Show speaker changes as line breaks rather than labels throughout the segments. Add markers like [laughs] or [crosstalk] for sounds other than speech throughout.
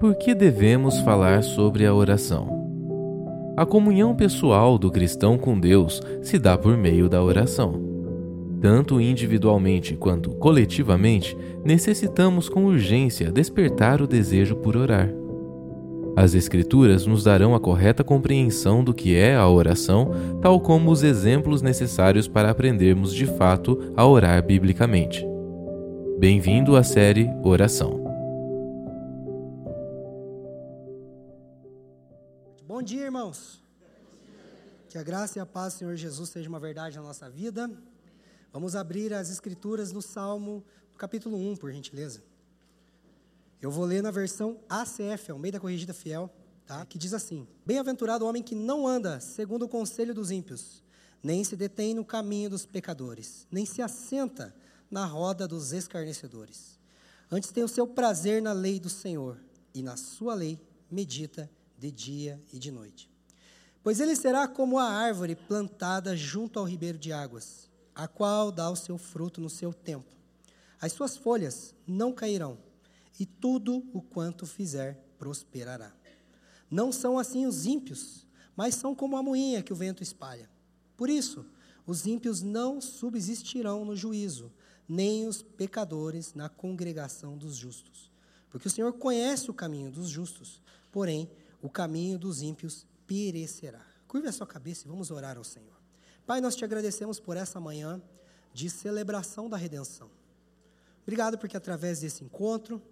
Por que devemos falar sobre a oração? A comunhão pessoal do cristão com Deus se dá por meio da oração. Tanto individualmente quanto coletivamente, necessitamos com urgência despertar o desejo por orar. As Escrituras nos darão a correta compreensão do que é a oração, tal como os exemplos necessários para aprendermos de fato a orar biblicamente. Bem-vindo à série Oração.
Bom dia, irmãos. Que a graça e a paz do Senhor Jesus seja uma verdade na nossa vida. Vamos abrir as Escrituras no Salmo, capítulo 1, por gentileza. Eu vou ler na versão ACF, ao meio da corrigida fiel, tá? que diz assim: Bem-aventurado o homem que não anda segundo o conselho dos ímpios, nem se detém no caminho dos pecadores, nem se assenta na roda dos escarnecedores. Antes tem o seu prazer na lei do Senhor, e na sua lei medita de dia e de noite. Pois ele será como a árvore plantada junto ao ribeiro de águas, a qual dá o seu fruto no seu tempo. As suas folhas não cairão e tudo o quanto fizer prosperará. Não são assim os ímpios, mas são como a moinha que o vento espalha. Por isso, os ímpios não subsistirão no juízo, nem os pecadores na congregação dos justos. Porque o Senhor conhece o caminho dos justos, porém, o caminho dos ímpios perecerá. Curve a sua cabeça e vamos orar ao Senhor. Pai, nós te agradecemos por essa manhã de celebração da redenção. Obrigado porque através desse encontro,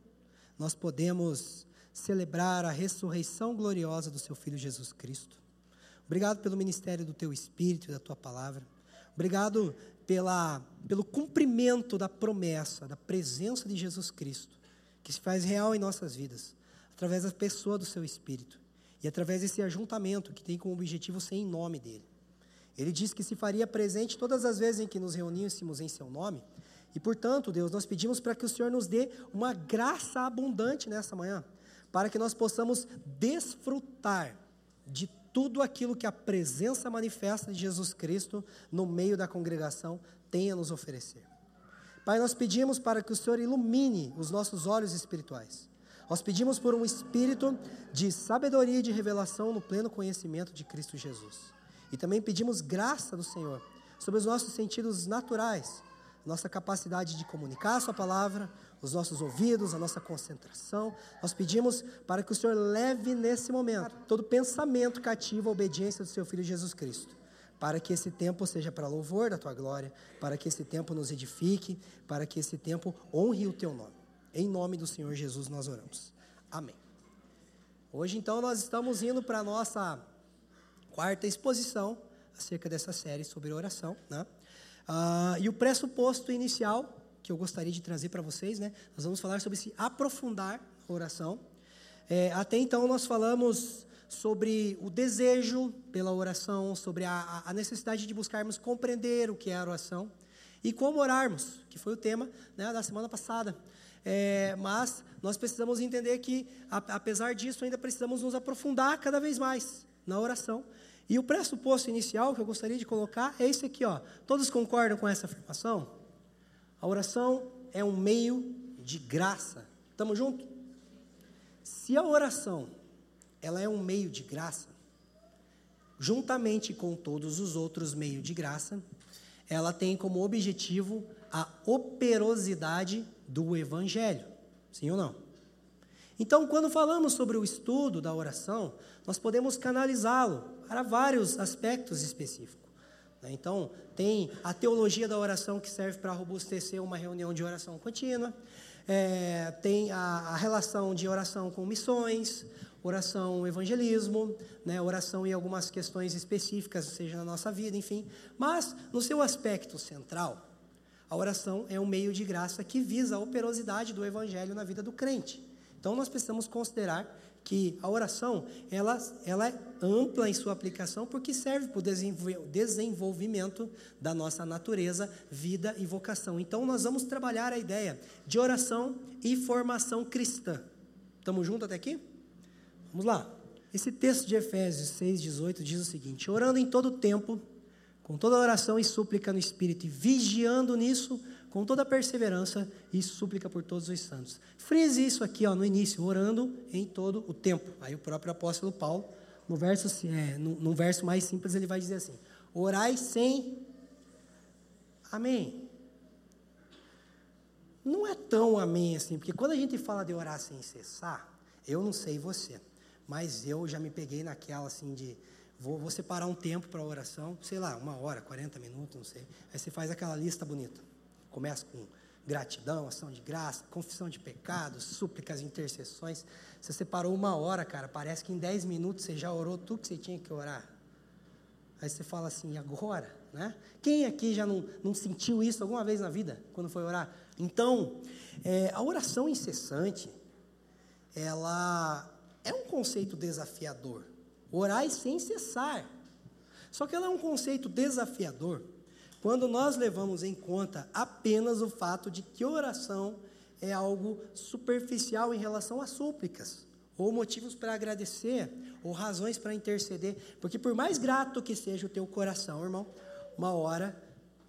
nós podemos celebrar a ressurreição gloriosa do seu Filho Jesus Cristo. Obrigado pelo ministério do teu Espírito e da tua palavra. Obrigado pela, pelo cumprimento da promessa, da presença de Jesus Cristo, que se faz real em nossas vidas, através da pessoa do seu Espírito e através desse ajuntamento que tem como objetivo ser em nome dele. Ele disse que se faria presente todas as vezes em que nos reuníssemos em seu nome e, portanto, Deus, nós pedimos para que o Senhor nos dê uma graça abundante nessa manhã, para que nós possamos desfrutar de tudo aquilo que a presença manifesta de Jesus Cristo no meio da congregação tem a nos oferecer. Pai, nós pedimos para que o Senhor ilumine os nossos olhos espirituais. Nós pedimos por um espírito de sabedoria e de revelação no pleno conhecimento de Cristo Jesus. E também pedimos graça do Senhor sobre os nossos sentidos naturais, nossa capacidade de comunicar a Sua palavra, os nossos ouvidos, a nossa concentração. Nós pedimos para que o Senhor leve nesse momento todo pensamento cativo à obediência do Seu Filho Jesus Cristo. Para que esse tempo seja para louvor da Tua glória, para que esse tempo nos edifique, para que esse tempo honre o Teu nome. Em nome do Senhor Jesus nós oramos. Amém. Hoje, então, nós estamos indo para a nossa quarta exposição acerca dessa série sobre oração, né? Ah, e o pressuposto inicial que eu gostaria de trazer para vocês, né? Nós vamos falar sobre se aprofundar a oração. É, até então nós falamos sobre o desejo pela oração, sobre a, a, necessidade de buscarmos compreender o que é a oração e como orarmos, que foi o tema né, da semana passada. É, mas nós precisamos entender que, apesar disso, ainda precisamos nos aprofundar cada vez mais na oração e o pressuposto inicial que eu gostaria de colocar é esse aqui, ó. Todos concordam com essa afirmação? A oração é um meio de graça. Estamos juntos? Se a oração ela é um meio de graça, juntamente com todos os outros meios de graça, ela tem como objetivo a operosidade do evangelho. Sim ou não? Então, quando falamos sobre o estudo da oração, nós podemos canalizá-lo para vários aspectos específicos. Né? Então, tem a teologia da oração que serve para robustecer uma reunião de oração contínua, é, tem a, a, relação de oração com missões, oração evangelismo, né, oração em algumas questões específicas, seja na nossa vida, enfim. Mas, no seu aspecto central, a oração é um meio de graça que visa a operosidade do evangelho na vida do crente. Então, nós precisamos considerar que a oração ela, ela é ampla em sua aplicação porque serve para o desenvolvimento da nossa natureza, vida e vocação. Então, nós vamos trabalhar a ideia de oração e formação cristã. Estamos juntos até aqui? Vamos lá. Esse texto de Efésios 6,18 diz o seguinte: Orando em todo tempo, com toda oração e súplica no Espírito, e vigiando nisso com toda perseverança e súplica por todos os santos. Frise isso aqui ó, no início, orando em todo o tempo. Aí o próprio apóstolo Paulo, no verso, é, no, no verso mais simples, ele vai dizer assim: Orai sem. Amém. Não é tão amém assim, porque quando a gente fala de orar sem cessar, eu não sei você, mas eu já me peguei naquela assim de vou, vou separar um tempo para oração, sei lá, uma hora, 40 minutos, não sei. Aí você faz aquela lista bonita. Começa com gratidão, ação de graça, confissão de pecados, súplicas, intercessões. Você separou uma hora, cara, parece que em 10 minutos você já orou tudo que você tinha que orar. Aí você fala assim, agora? Né? Quem aqui já não, não sentiu isso alguma vez na vida, quando foi orar? Então, é, a oração incessante, ela é um conceito desafiador. Orar sem cessar. Só que ela é um conceito desafiador quando nós levamos em conta apenas o fato de que oração é algo superficial em relação às súplicas, ou motivos para agradecer, ou razões para interceder, porque por mais grato que seja o teu coração, irmão, uma hora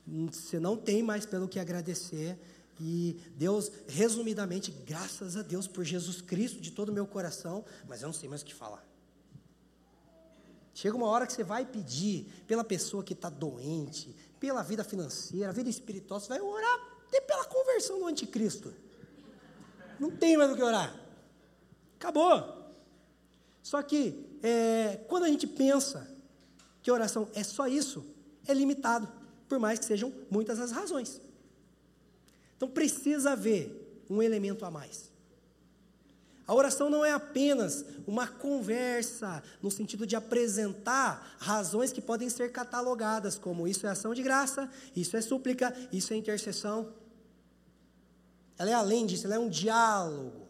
hum, você não tem mais pelo que agradecer, e Deus, resumidamente, graças a Deus por Jesus Cristo de todo o meu coração, mas eu não sei mais o que falar. Chega uma hora que você vai pedir pela pessoa que está doente, pela vida financeira, vida espiritual, você vai orar até pela conversão do anticristo. Não tem mais o que orar. Acabou. Só que, é, quando a gente pensa que oração é só isso, é limitado, por mais que sejam muitas as razões. Então precisa haver um elemento a mais. A oração não é apenas uma conversa, no sentido de apresentar razões que podem ser catalogadas, como isso é ação de graça, isso é súplica, isso é intercessão. Ela é além disso, ela é um diálogo.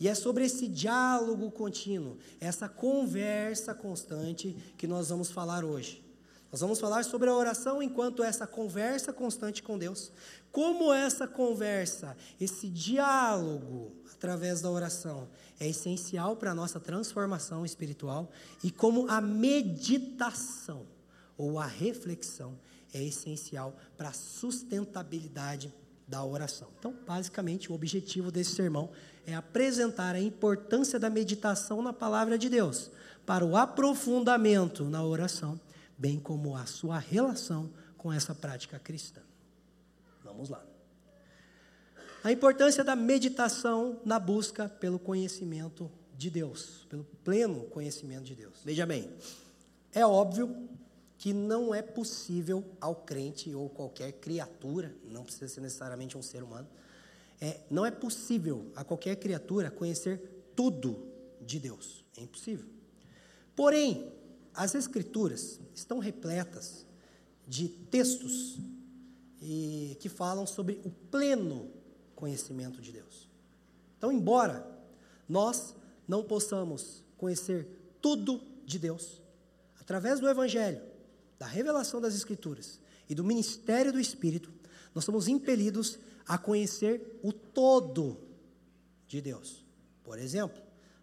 E é sobre esse diálogo contínuo, essa conversa constante que nós vamos falar hoje. Nós vamos falar sobre a oração enquanto essa conversa constante com Deus. Como essa conversa, esse diálogo através da oração é essencial para a nossa transformação espiritual e como a meditação ou a reflexão é essencial para a sustentabilidade da oração. Então, basicamente, o objetivo desse sermão é apresentar a importância da meditação na palavra de Deus para o aprofundamento na oração bem como a sua relação com essa prática cristã. Vamos lá. A importância da meditação na busca pelo conhecimento de Deus, pelo pleno conhecimento de Deus. Veja bem, é óbvio que não é possível ao crente ou qualquer criatura, não precisa ser necessariamente um ser humano, é, não é possível a qualquer criatura conhecer tudo de Deus. É impossível. Porém, as Escrituras estão repletas de textos e, que falam sobre o pleno conhecimento de Deus. Então, embora nós não possamos conhecer tudo de Deus, através do Evangelho, da revelação das Escrituras e do ministério do Espírito, nós somos impelidos a conhecer o todo de Deus. Por exemplo,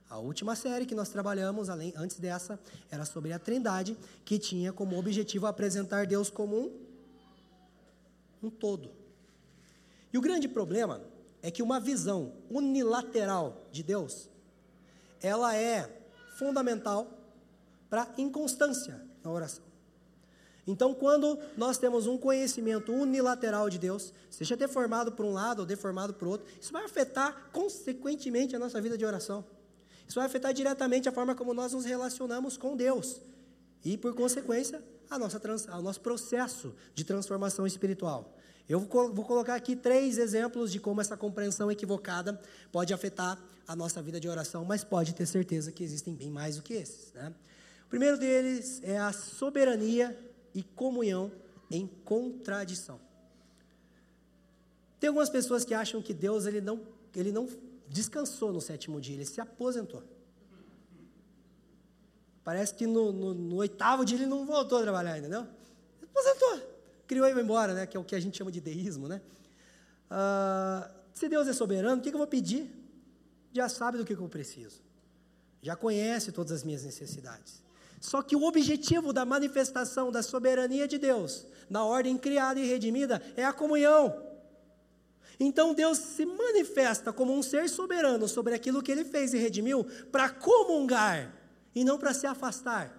a última série que nós trabalhamos, além, antes dessa, era sobre a Trindade, que tinha como objetivo apresentar Deus como um, um todo. E o grande problema é que uma visão unilateral de Deus, ela é fundamental para inconstância na oração. Então, quando nós temos um conhecimento unilateral de Deus, seja deformado por um lado ou deformado por outro, isso vai afetar consequentemente a nossa vida de oração. Isso vai afetar diretamente a forma como nós nos relacionamos com Deus e, por consequência, a nossa trans, ao nosso processo de transformação espiritual. Eu vou colocar aqui três exemplos de como essa compreensão equivocada pode afetar a nossa vida de oração, mas pode ter certeza que existem bem mais do que esses. Né? O primeiro deles é a soberania e comunhão em contradição. Tem algumas pessoas que acham que Deus ele não, ele não descansou no sétimo dia, ele se aposentou. Parece que no, no, no oitavo dia ele não voltou a trabalhar, entendeu? Ele aposentou. Criou e vai embora, né? Que é o que a gente chama de deísmo, né? Ah, se Deus é soberano, o que, que eu vou pedir? Já sabe do que, que eu preciso. Já conhece todas as minhas necessidades. Só que o objetivo da manifestação da soberania de Deus, na ordem criada e redimida, é a comunhão. Então Deus se manifesta como um ser soberano sobre aquilo que ele fez e redimiu para comungar e não para se afastar.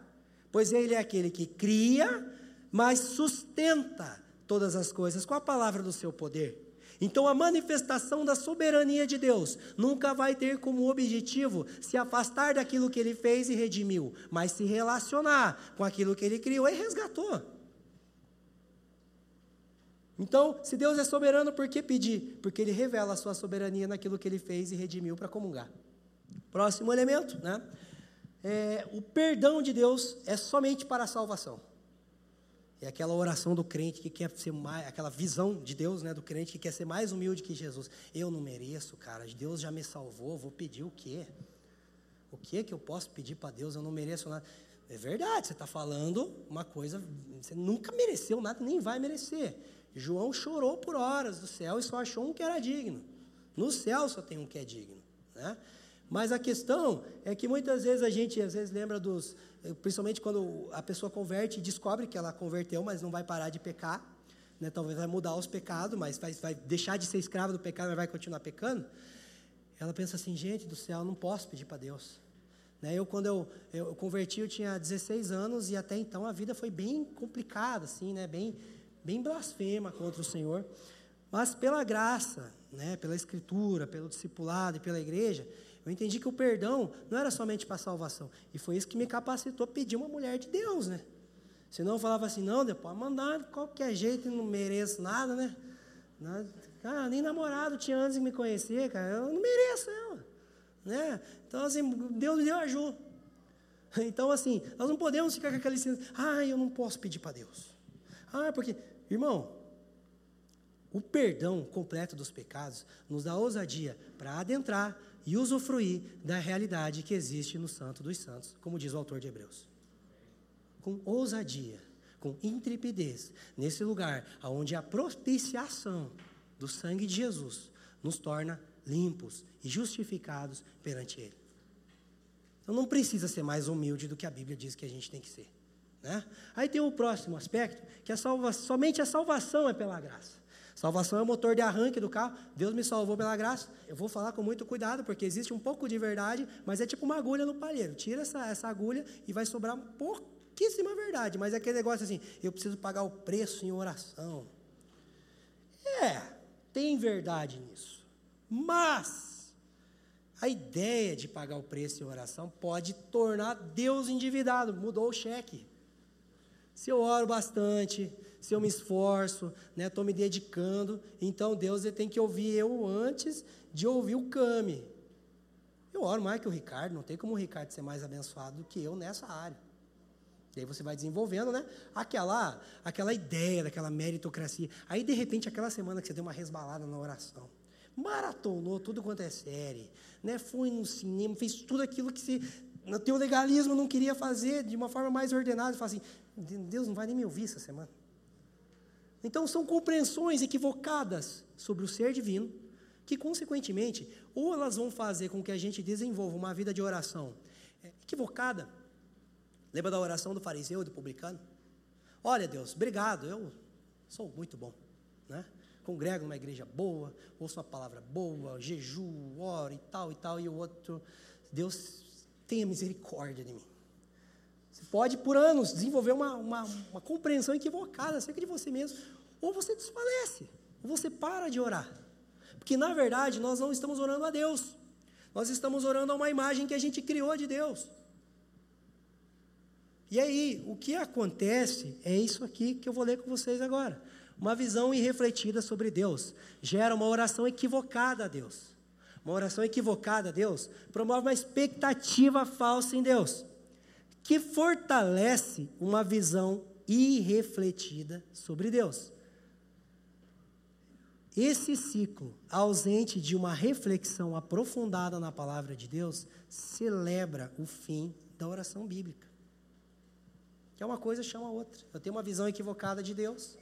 Pois ele é aquele que cria, mas sustenta todas as coisas com a palavra do seu poder. Então, a manifestação da soberania de Deus nunca vai ter como objetivo se afastar daquilo que ele fez e redimiu, mas se relacionar com aquilo que ele criou e resgatou. Então, se Deus é soberano, por que pedir? Porque ele revela a sua soberania naquilo que ele fez e redimiu para comungar. Próximo elemento, né? É, o perdão de Deus é somente para a salvação. É aquela oração do crente que quer ser mais, aquela visão de Deus, né, do crente que quer ser mais humilde que Jesus. Eu não mereço, cara. Deus já me salvou. Vou pedir o quê? O que que eu posso pedir para Deus? Eu não mereço nada. É verdade. Você está falando uma coisa. Você nunca mereceu nada, nem vai merecer. João chorou por horas do céu e só achou um que era digno. No céu só tem um que é digno, né? Mas a questão é que muitas vezes a gente às vezes lembra dos, principalmente quando a pessoa converte e descobre que ela converteu, mas não vai parar de pecar, né? Talvez vai mudar os pecados, mas vai, vai deixar de ser escravo do pecado, mas vai continuar pecando. Ela pensa assim, gente do céu, não posso pedir para Deus. Né? Eu quando eu, eu converti, eu tinha 16 anos e até então a vida foi bem complicada, assim, né? Bem, bem blasfema contra o Senhor. Mas pela graça, né? Pela escritura, pelo discipulado e pela igreja, eu entendi que o perdão não era somente para salvação. E foi isso que me capacitou a pedir uma mulher de Deus, né? Senão eu falava assim, não, depois mandar de qualquer jeito, não mereço nada, né? Ah, nem namorado tinha antes de me conhecer, cara. Eu não mereço ela. Né? Então, assim, Deus me deu ajuda. [laughs] Então, assim, nós não podemos ficar com aquela licença, ah, eu não posso pedir para Deus. Ah, porque, irmão, o perdão completo dos pecados nos dá ousadia para adentrar e usufruir da realidade que existe no Santo dos Santos, como diz o autor de Hebreus. Com ousadia, com intrepidez, nesse lugar onde a propiciação do sangue de Jesus nos torna limpos e justificados perante Ele. Então não precisa ser mais humilde do que a Bíblia diz que a gente tem que ser. Né? Aí tem o próximo aspecto, que a salva, somente a salvação é pela graça. Salvação é o motor de arranque do carro. Deus me salvou pela graça. Eu vou falar com muito cuidado, porque existe um pouco de verdade, mas é tipo uma agulha no palheiro. Tira essa, essa agulha e vai sobrar pouquíssima verdade. Mas é aquele negócio assim: eu preciso pagar o preço em oração. É, tem verdade nisso. Mas a ideia de pagar o preço em oração pode tornar Deus endividado. Mudou o cheque. Se eu oro bastante, se eu me esforço, né, estou me dedicando, então Deus ele tem que ouvir eu antes de ouvir o Cami. Eu oro mais que o Ricardo, não tem como o Ricardo ser mais abençoado do que eu nessa área. E aí você vai desenvolvendo, né? Aquela, aquela ideia daquela meritocracia. Aí, de repente, aquela semana que você deu uma resbalada na oração, maratonou tudo quanto é série, né? Foi no cinema, fez tudo aquilo que você, no teu legalismo, não queria fazer de uma forma mais ordenada. Fala assim, Deus não vai nem me ouvir essa semana. Então, são compreensões equivocadas sobre o ser divino, que, consequentemente, ou elas vão fazer com que a gente desenvolva uma vida de oração é, equivocada. Lembra da oração do fariseu e do publicano? Olha, Deus, obrigado, eu sou muito bom, né? Congrego numa igreja boa, ouço uma palavra boa, jejuo, oro e tal e tal, e o outro, Deus tenha misericórdia de mim. Você pode, por anos, desenvolver uma, uma, uma compreensão equivocada acerca de você mesmo. Ou você desfalece, ou você para de orar. Porque, na verdade, nós não estamos orando a Deus. Nós estamos orando a uma imagem que a gente criou de Deus. E aí, o que acontece é isso aqui que eu vou ler com vocês agora. Uma visão irrefletida sobre Deus gera uma oração equivocada a Deus. Uma oração equivocada a Deus promove uma expectativa falsa em Deus que fortalece uma visão irrefletida sobre Deus. Esse ciclo, ausente de uma reflexão aprofundada na palavra de Deus, celebra o fim da oração bíblica. Que é uma coisa chama a outra. Eu tenho uma visão equivocada de Deus.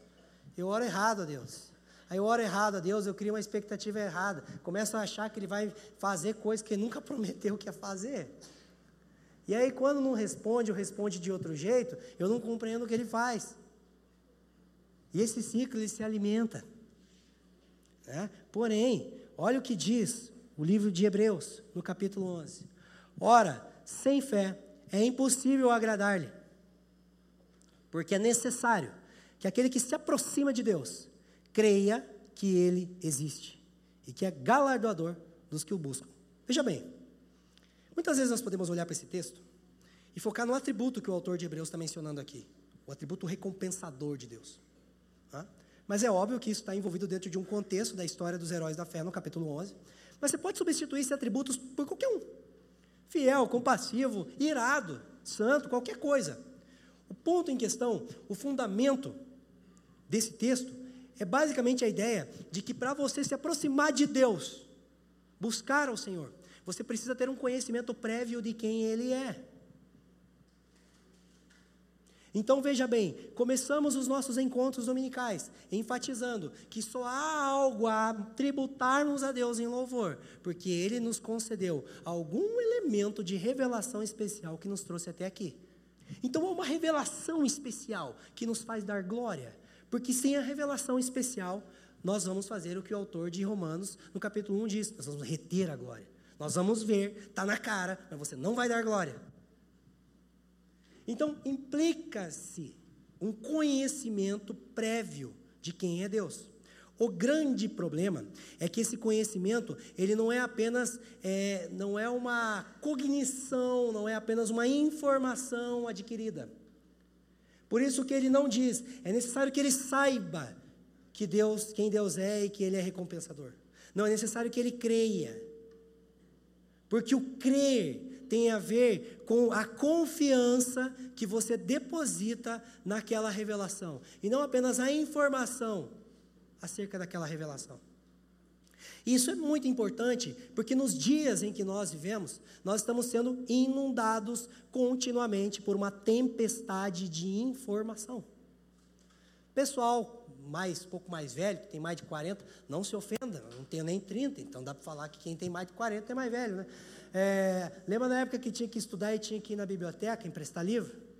Eu oro errado a Deus. Aí eu oro errado a Deus, eu crio uma expectativa errada. Começo a achar que Ele vai fazer coisas que Ele nunca [laughs] prometeu que ia fazer. E aí, quando não responde ou responde de outro jeito, eu não compreendo o que ele faz. E esse ciclo ele se alimenta. Né? Porém, olha o que diz o livro de Hebreus, no capítulo 11. Ora, sem fé é impossível agradar-lhe, porque é necessário que aquele que se aproxima de Deus creia que ele existe e que é galardoador dos que o buscam. Veja bem, muitas vezes nós podemos olhar para esse texto e focar no atributo que o autor de Hebreus está mencionando aqui, o atributo recompensador de Deus. Tá? Mas é óbvio que isso está envolvido dentro de um contexto da história dos heróis da fé, no capítulo 11. Mas você pode substituir esses atributos por qualquer um. Fiel, compassivo, irado, santo, qualquer coisa. O ponto em questão, o fundamento desse texto, é basicamente a ideia de que para você se aproximar de Deus, buscar ao Senhor, você precisa ter um conhecimento prévio de quem Ele é. Então veja bem, começamos os nossos encontros dominicais enfatizando que só há algo a tributarmos a Deus em louvor, porque Ele nos concedeu algum elemento de revelação especial que nos trouxe até aqui. Então há uma revelação especial que nos faz dar glória, porque sem a revelação especial, nós vamos fazer o que o autor de Romanos, no capítulo 1, diz: nós vamos reter a glória. Nós vamos ver, está na cara, mas você não vai dar glória. Então, implica-se um conhecimento prévio de quem é Deus. O grande problema é que esse conhecimento ele não é apenas é, não é uma cognição, não é apenas uma informação adquirida. Por isso que ele não diz, é necessário que ele saiba que Deus, quem Deus é e que ele é recompensador. Não é necessário que ele creia. Porque o crer tem a ver com a confiança que você deposita naquela revelação, e não apenas a informação acerca daquela revelação. Isso é muito importante, porque nos dias em que nós vivemos, nós estamos sendo inundados continuamente por uma tempestade de informação. Pessoal mais pouco mais velho, que tem mais de 40, não se ofenda, não tenho nem 30, então dá para falar que quem tem mais de 40 é mais velho, né? É, lembra na época que tinha que estudar e tinha que ir na biblioteca emprestar livro?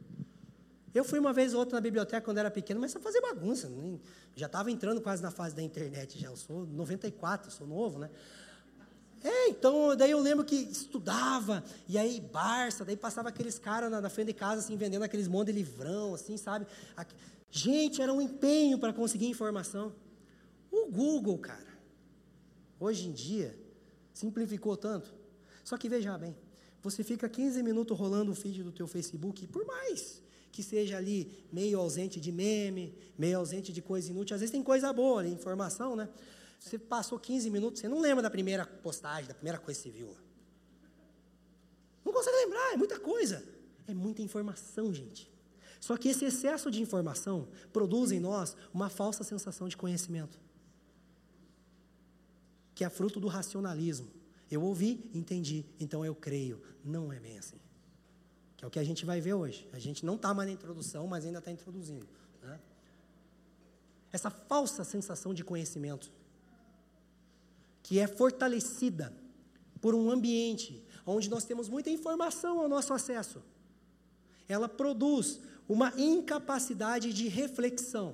Eu fui uma vez ou outra na biblioteca quando era pequeno, mas só fazer bagunça. Nem, já estava entrando quase na fase da internet, já. Eu sou 94, sou novo, né? É, então, daí eu lembro que estudava, e aí Barça, daí passava aqueles caras na, na, frente de casa, assim, vendendo aqueles monte de livrão, assim, sabe? Aqui, gente, era um empenho para conseguir informação. O Google, cara, hoje em dia, simplificou tanto. Só que veja bem, você fica 15 minutos rolando o feed do teu Facebook, por mais que seja ali meio ausente de meme, meio ausente de coisa inútil, às vezes tem coisa boa ali, informação, né? Você passou 15 minutos, você não lembra da primeira postagem, da primeira coisa que você viu. Não consegue lembrar, é muita coisa. É muita informação, gente. Só que esse excesso de informação produz em nós uma falsa sensação de conhecimento, que é fruto do racionalismo. Eu ouvi, entendi, então eu creio. Não é bem assim. Que é o que a gente vai ver hoje. A gente não está mais na introdução, mas ainda está introduzindo. Né? Essa falsa sensação de conhecimento, que é fortalecida por um ambiente onde nós temos muita informação ao nosso acesso, ela produz uma incapacidade de reflexão.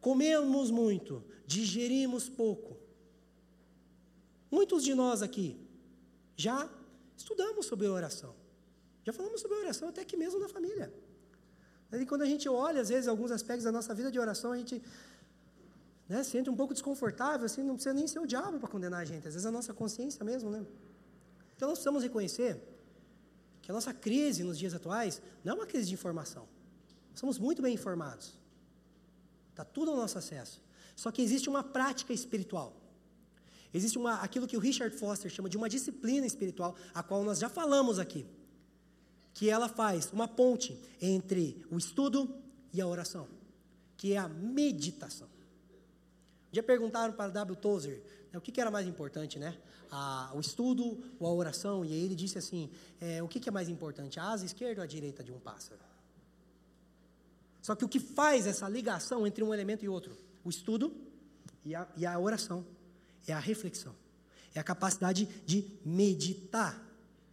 Comemos muito, digerimos pouco, Muitos de nós aqui já estudamos sobre oração. Já falamos sobre oração até aqui mesmo na família. E quando a gente olha, às vezes, alguns aspectos da nossa vida de oração, a gente né, se sente um pouco desconfortável, assim, não precisa nem ser o diabo para condenar a gente, às vezes a nossa consciência mesmo, né? Então nós precisamos reconhecer que a nossa crise nos dias atuais não é uma crise de informação. Somos muito bem informados. Está tudo ao nosso acesso. Só que existe uma prática espiritual. Existe uma, aquilo que o Richard Foster chama de uma disciplina espiritual, a qual nós já falamos aqui, que ela faz uma ponte entre o estudo e a oração, que é a meditação. Já perguntaram para W. Tozer né, o que, que, era mais importante, né? A, o estudo ou a oração? E aí ele disse assim: é, o que, que é mais importante, a asa esquerda ou a direita de um pássaro? Só que o que faz essa ligação entre um elemento e outro? O estudo e a, e a oração é a reflexão, é a capacidade de meditar,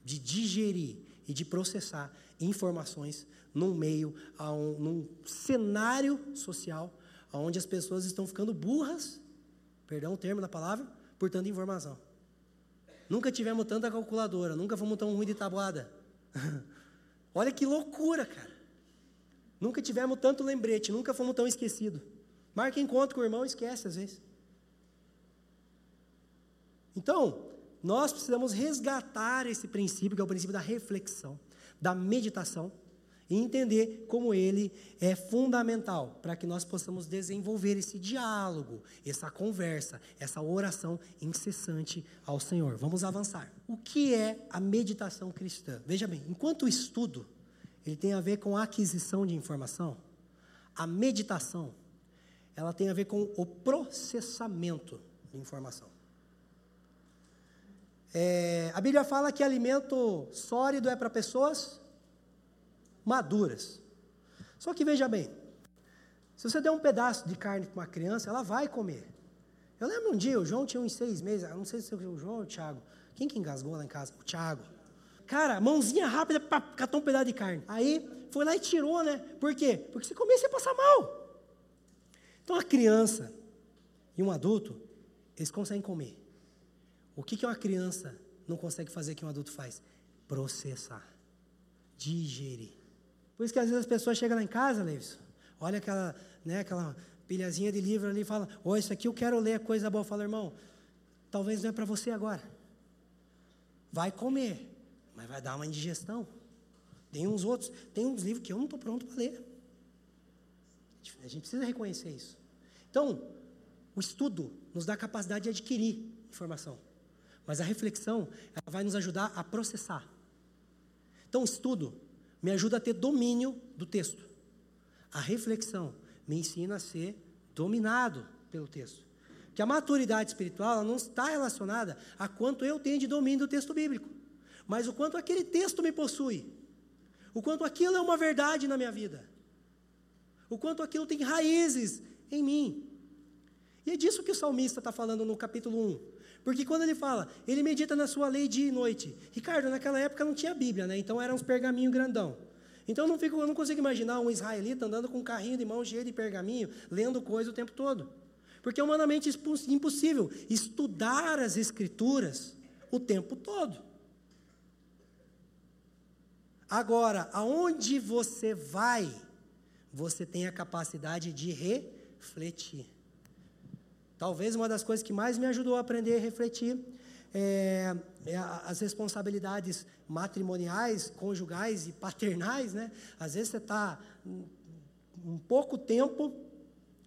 de digerir e de processar informações num meio, um, num cenário social, onde as pessoas estão ficando burras, perdão o termo da palavra, por tanta informação. Nunca tivemos tanta calculadora, nunca fomos tão ruim de tabuada. [laughs] Olha que loucura, cara. Nunca tivemos tanto lembrete, nunca fomos tão esquecidos. Marca encontro com o irmão, esquece às vezes. Então, nós precisamos resgatar esse princípio, que é o princípio da reflexão, da meditação, e entender como ele é fundamental para que nós possamos desenvolver esse diálogo, essa conversa, essa oração incessante ao Senhor. Vamos avançar. O que é a meditação cristã? Veja bem, enquanto o estudo ele tem a ver com a aquisição de informação, a meditação ela tem a ver com o processamento de informação. É, a Bíblia fala que alimento sólido é para pessoas maduras. Só que veja bem, se você der um pedaço de carne para uma criança, ela vai comer. Eu lembro um dia, o João tinha uns seis meses, não sei se o João ou o Thiago. Quem que engasgou lá em casa? O Thiago. Cara, mãozinha rápida para catar um pedaço de carne. Aí foi lá e tirou, né? Por quê? Porque se comer, você passa mal. Então a criança e um adulto, eles conseguem comer. O que, que uma criança não consegue fazer que um adulto faz? Processar, digerir. Por isso que às vezes as pessoas chegam lá em casa, Levis, olha aquela, né, aquela pilhazinha de livro ali e fala, oh, isso aqui eu quero ler, coisa boa. Fala, irmão, talvez não é para você agora. Vai comer, mas vai dar uma indigestão. Tem uns outros, tem uns livros que eu não estou pronto para ler. A gente precisa reconhecer isso. Então, o estudo nos dá a capacidade de adquirir informação. Mas a reflexão, ela vai nos ajudar a processar. Então, o estudo me ajuda a ter domínio do texto. A reflexão me ensina a ser dominado pelo texto. Que a maturidade espiritual não está relacionada a quanto eu tenho de domínio do texto bíblico, mas o quanto aquele texto me possui, o quanto aquilo é uma verdade na minha vida, o quanto aquilo tem raízes em mim. E é disso que o salmista está falando no capítulo 1. Porque quando ele fala, ele medita na sua lei dia e noite. Ricardo, naquela época não tinha Bíblia, né? Então eram uns pergaminhos grandão. Então eu não, fico, eu não consigo imaginar um israelita andando com um carrinho de mão cheio de pergaminho, lendo coisa o tempo todo. Porque é humanamente impossível estudar as escrituras o tempo todo. Agora, aonde você vai, você tem a capacidade de refletir. Talvez uma das coisas que mais me ajudou a aprender a refletir é, é as responsabilidades matrimoniais, conjugais e paternais, né? Às vezes você está um pouco tempo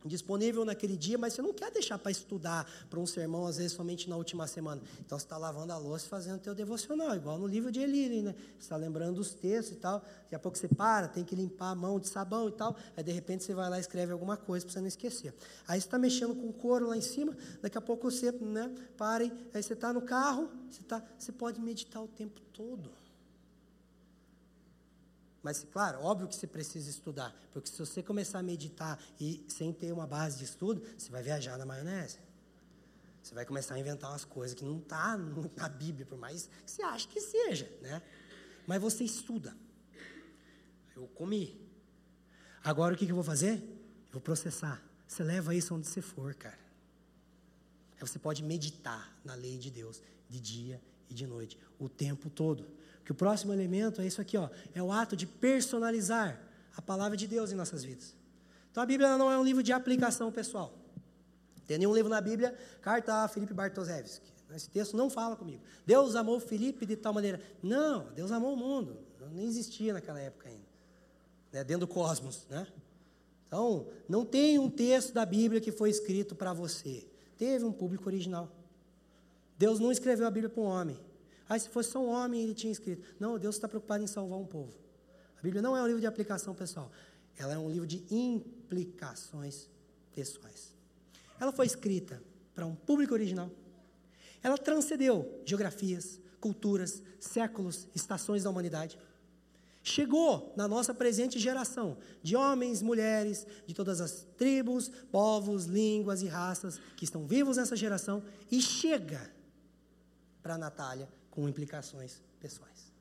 disponível naquele dia, mas você não quer deixar para estudar para um sermão, às vezes, somente na última semana. Então, você está lavando a louça e fazendo o teu devocional, igual no livro de Eli, né? Você está lembrando os textos e tal. Daqui a pouco você para, tem que limpar a mão de sabão e tal. Aí, de repente, você vai lá e escreve alguma coisa para você não esquecer. Aí, você está mexendo com couro lá em cima, daqui a pouco você né, para, aí você está no carro, você, tá, você pode meditar o tempo todo. Mas, claro, óbvio que você precisa estudar, porque se você começar a meditar e sem ter uma base de estudo, você vai viajar na maionese. Você vai começar a inventar umas coisas que não está na Bíblia, por mais que você ache que seja, né? Mas você estuda. Eu comi. Agora o que, que eu vou fazer? Eu vou processar. Você leva isso onde você for, cara. Aí você pode meditar na lei de Deus de dia e de noite, o tempo todo. Que o próximo elemento é isso aqui, ó, é o ato de personalizar a palavra de Deus em nossas vidas. Então a Bíblia não é um livro de aplicação pessoal. Tem nenhum livro na Bíblia, carta a Felipe Bartoszewski. Esse texto não fala comigo. Deus amou Felipe de tal maneira. Não, Deus amou o mundo. Nem existia naquela época ainda. Né, dentro do cosmos, né? Então, não tem um texto da Bíblia que foi escrito para você. Teve um público original. Deus não escreveu a Bíblia para um homem. Ah, se fosse só um homem, ele tinha escrito. Não, Deus está preocupado em salvar um povo. A Bíblia não é um livro de aplicação pessoal. Ela é um livro de implicações pessoais. Ela foi escrita para um público original. Ela transcendeu geografias, culturas, séculos, estações da humanidade. Chegou na nossa presente geração de homens, mulheres, de todas as tribos, povos, línguas e raças que estão vivos nessa geração e chega para Natália com implicações pessoais.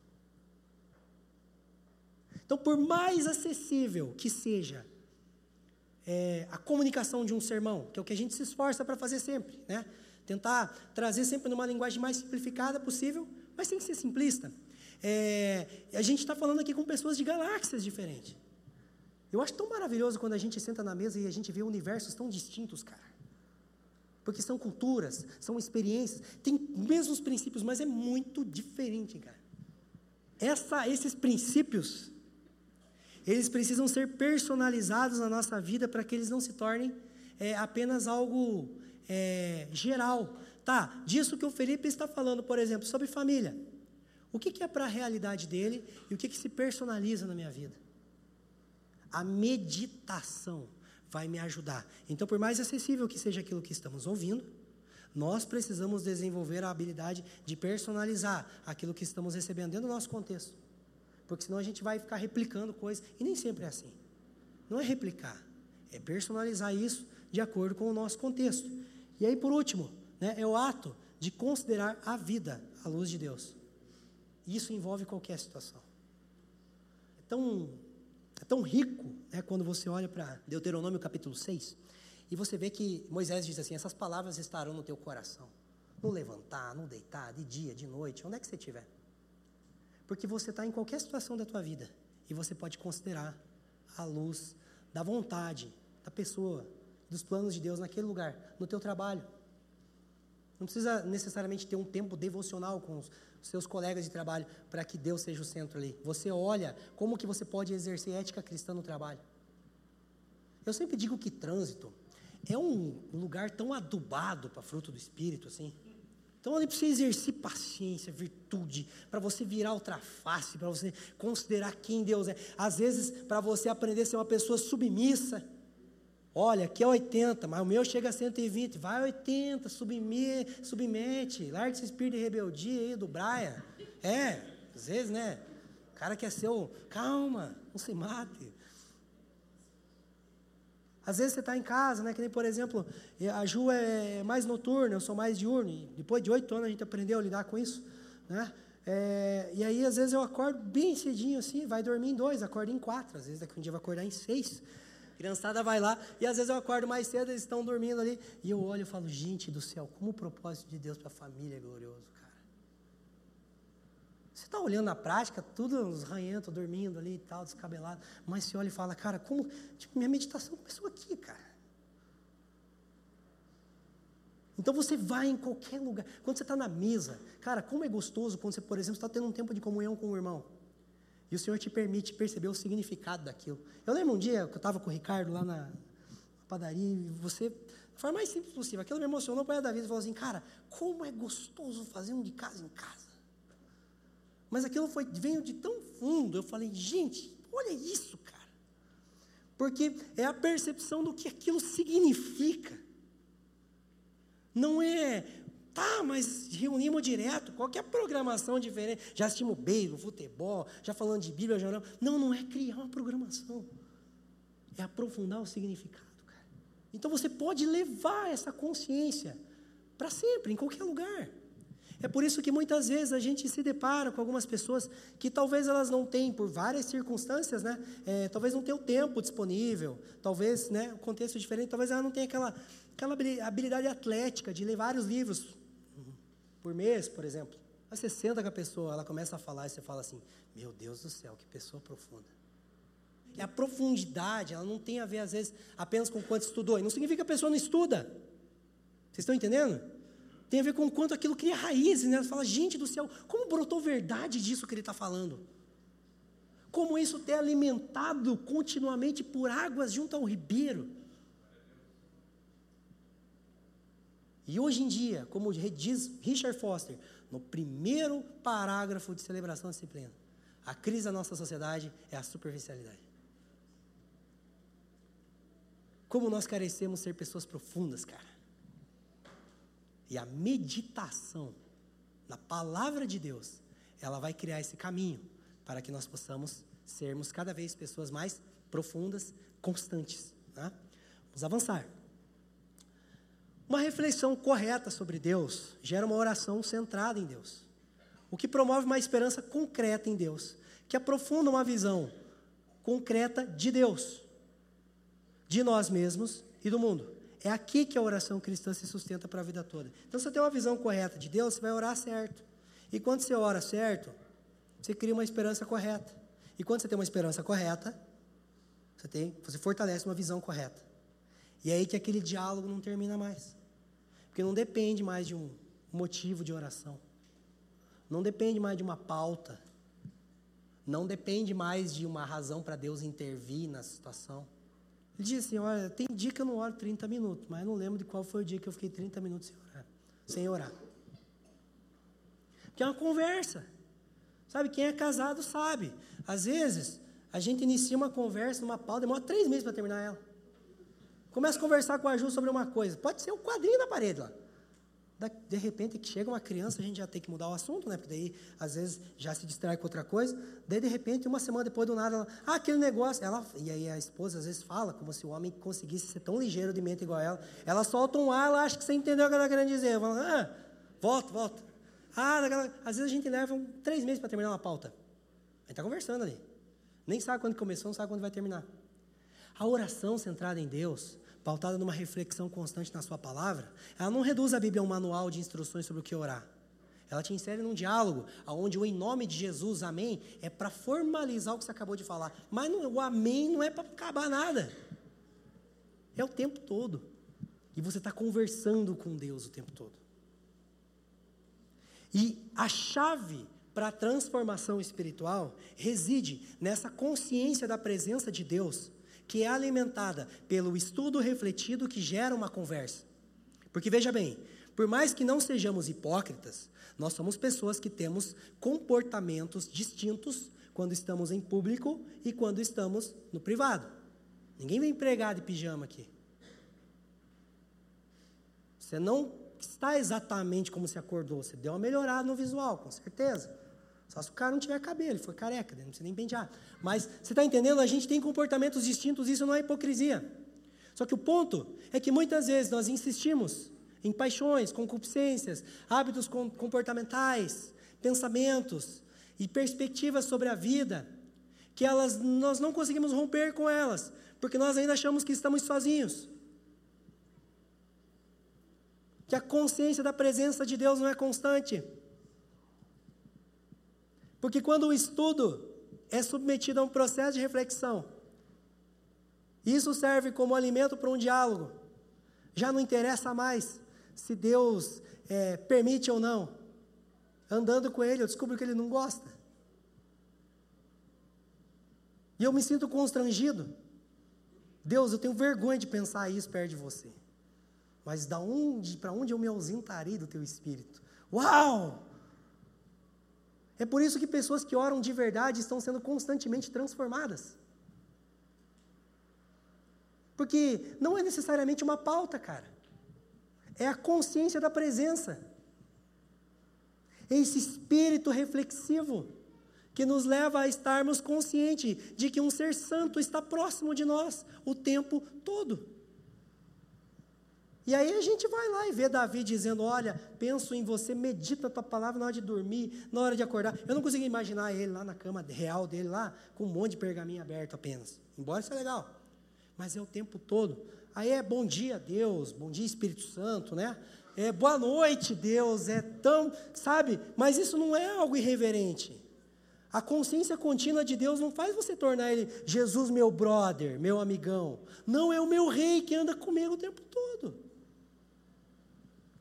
Então, por mais acessível que seja é, a comunicação de um sermão, que é o que a gente se esforça para fazer sempre, né? Tentar trazer sempre numa linguagem mais simplificada possível, mas sem ser simplista. É, a gente está falando aqui com pessoas de galáxias diferentes. Eu acho tão maravilhoso quando a gente senta na mesa e a gente vê universos tão distintos, cara. Porque são culturas, são experiências, tem mesmos princípios, mas é muito diferente, cara. Essa, esses princípios, eles precisam ser personalizados na nossa vida para que eles não se tornem é, apenas algo é, geral. Tá, disso que o Felipe está falando, por exemplo, sobre família. O que, que é para a realidade dele e o que, que se personaliza na minha vida? A meditação vai me ajudar. Então, por mais acessível que seja aquilo que estamos ouvindo, nós precisamos desenvolver a habilidade de personalizar aquilo que estamos recebendo dentro do nosso contexto. Porque senão a gente vai ficar replicando coisas, e nem sempre é assim. Não é replicar, é personalizar isso de acordo com o nosso contexto. E aí, por último, né, é o ato de considerar a vida à luz de Deus. Isso envolve qualquer situação. É tão, é tão rico né, quando você olha para Deuteronômio capítulo 6 e você vê que Moisés diz assim: essas palavras estarão no teu coração. No levantar, no deitar, de dia, de noite, onde é que você estiver. Porque você está em qualquer situação da tua vida e você pode considerar a luz da vontade da pessoa, dos planos de Deus naquele lugar, no teu trabalho. Não precisa necessariamente ter um tempo devocional com os seus colegas de trabalho para que Deus seja o centro ali. Você olha como que você pode exercer ética cristã no trabalho. Eu sempre digo que trânsito é um lugar tão adubado para fruto do Espírito, assim. Então, ali precisa exercer paciência, virtude, para você virar outra face, para você considerar quem Deus é. Às vezes, para você aprender a ser uma pessoa submissa. Olha, aqui é 80, mas o meu chega a 120. Vai 80, submete, submete. Larga esse espírito de rebeldia aí do Braia. É, às vezes, né? O cara quer ser o. Calma, não se mate. Às vezes você está em casa, né? Que nem, por exemplo, a Ju é mais noturna, eu sou mais diurno. Depois de oito anos a gente aprendeu a lidar com isso, né? É, e aí, às vezes, eu acordo bem cedinho assim, vai dormir em dois, acordo em quatro. Às vezes, daqui um dia vai acordar em seis. Criançada vai lá, e às vezes eu acordo mais cedo, eles estão dormindo ali. E eu olho e falo, gente do céu, como o propósito de Deus para a família é glorioso, cara. Você está olhando na prática, tudo uns ranhentos dormindo ali e tal, descabelado. Mas você olha e fala, cara, como. Tipo, minha meditação começou aqui, cara. Então você vai em qualquer lugar. Quando você está na mesa, cara, como é gostoso quando você, por exemplo, está tendo um tempo de comunhão com o irmão. E o Senhor te permite perceber o significado daquilo. Eu lembro um dia que eu estava com o Ricardo lá na padaria e você, da forma mais simples possível, aquilo me emocionou para a vida. Falou assim, cara, como é gostoso fazer um de casa em casa. Mas aquilo foi, veio de tão fundo. Eu falei, gente, olha isso, cara. Porque é a percepção do que aquilo significa. Não é, tá, mas reunimos direto, qualquer programação diferente. Já assistimos beisebol, futebol, já falando de Bíblia, jornal. Não, não é criar uma programação. É aprofundar o significado, cara. Então você pode levar essa consciência para sempre, em qualquer lugar. É por isso que muitas vezes a gente se depara com algumas pessoas que talvez elas não tenham, por várias circunstâncias, né? É, talvez não tenham o tempo disponível, talvez, né, o contexto é diferente, talvez ela não tenha aquela, aquela habilidade atlética de ler vários livros por mês, por exemplo. Aí você senta com a pessoa, ela começa a falar e você fala assim: Meu Deus do céu, que pessoa profunda. E a profundidade, ela não tem a ver, às vezes, apenas com quanto estudou. E não significa que a pessoa não estuda. Vocês estão entendendo? Tem a ver com quanto aquilo cria raízes, né? Você fala, gente do céu, como brotou verdade disso que ele está falando? Como isso tem alimentado continuamente por águas junto ao ribeiro. E hoje em dia, como diz Richard Foster, no primeiro parágrafo de celebração da disciplina, a crise da nossa sociedade é a superficialidade. Como nós carecemos ser pessoas profundas, cara. E a meditação na palavra de Deus, ela vai criar esse caminho para que nós possamos sermos cada vez pessoas mais profundas, constantes. Né? Vamos avançar. Uma reflexão correta sobre Deus gera uma oração centrada em Deus, o que promove uma esperança concreta em Deus, que aprofunda uma visão concreta de Deus, de nós mesmos e do mundo. É aqui que a oração cristã se sustenta para a vida toda. Então, se você tem uma visão correta de Deus, você vai orar certo. E quando você ora certo, você cria uma esperança correta. E quando você tem uma esperança correta, você, tem, você fortalece uma visão correta. E é aí que aquele diálogo não termina mais. Porque não depende mais de um motivo de oração. Não depende mais de uma pauta. Não depende mais de uma razão para Deus intervir na situação. Ele disse assim: Olha, tem dia que eu não oro 30 minutos, mas eu não lembro de qual foi o dia que eu fiquei 30 minutos sem orar. Sem orar. Porque é uma conversa. Sabe, quem é casado sabe. Às vezes, a gente inicia uma conversa numa pauta, demora três meses para terminar ela. Começa a conversar com a Ju sobre uma coisa. Pode ser um quadrinho na parede lá de repente que chega uma criança, a gente já tem que mudar o assunto, né? Porque daí, às vezes, já se distrai com outra coisa. Daí, de repente, uma semana depois do nada, ela, ah, aquele negócio. Ela, e aí a esposa às vezes fala, como se o homem conseguisse ser tão ligeiro de mente igual ela. Ela solta um ar, ela acha que você entendeu o que ela está querendo dizer. Fala, ah, volta, volta. Ah, às vezes a gente leva um, três meses para terminar uma pauta. A gente está conversando ali. Nem sabe quando começou, não sabe quando vai terminar. A oração centrada em Deus pautada numa reflexão constante na sua palavra, ela não reduz a Bíblia a um manual de instruções sobre o que orar. Ela te insere num diálogo, onde o em nome de Jesus, amém, é para formalizar o que você acabou de falar. Mas não, o amém não é para acabar nada. É o tempo todo. E você está conversando com Deus o tempo todo. E a chave para a transformação espiritual reside nessa consciência da presença de Deus que é alimentada pelo estudo refletido que gera uma conversa. Porque veja bem, por mais que não sejamos hipócritas, nós somos pessoas que temos comportamentos distintos quando estamos em público e quando estamos no privado. Ninguém vem pregar de pijama aqui. Você não está exatamente como se acordou, você deu uma melhorada no visual, com certeza. Só se o cara não tiver cabelo, ele foi careca, não precisa nem pentear. Mas você está entendendo? A gente tem comportamentos distintos, isso não é hipocrisia. Só que o ponto é que muitas vezes nós insistimos em paixões, concupiscências, hábitos comportamentais, pensamentos e perspectivas sobre a vida, que elas nós não conseguimos romper com elas, porque nós ainda achamos que estamos sozinhos. Que a consciência da presença de Deus não é constante. Porque quando o estudo é submetido a um processo de reflexão, isso serve como alimento para um diálogo. Já não interessa mais se Deus é, permite ou não. Andando com Ele, eu descubro que Ele não gosta. E eu me sinto constrangido. Deus, eu tenho vergonha de pensar isso perto de você. Mas da onde, para onde eu me ausentarei do teu espírito? Uau! É por isso que pessoas que oram de verdade estão sendo constantemente transformadas. Porque não é necessariamente uma pauta, cara. É a consciência da presença. É esse espírito reflexivo que nos leva a estarmos conscientes de que um ser santo está próximo de nós o tempo todo. E aí a gente vai lá e vê Davi dizendo: Olha, penso em você, medita a tua palavra na hora de dormir, na hora de acordar. Eu não consigo imaginar ele lá na cama real dele, lá, com um monte de pergaminho aberto apenas. Embora isso é legal. Mas é o tempo todo. Aí é bom dia, Deus, bom dia, Espírito Santo, né? É boa noite, Deus, é tão, sabe? Mas isso não é algo irreverente. A consciência contínua de Deus não faz você tornar ele Jesus, meu brother, meu amigão. Não, é o meu rei que anda comigo o tempo todo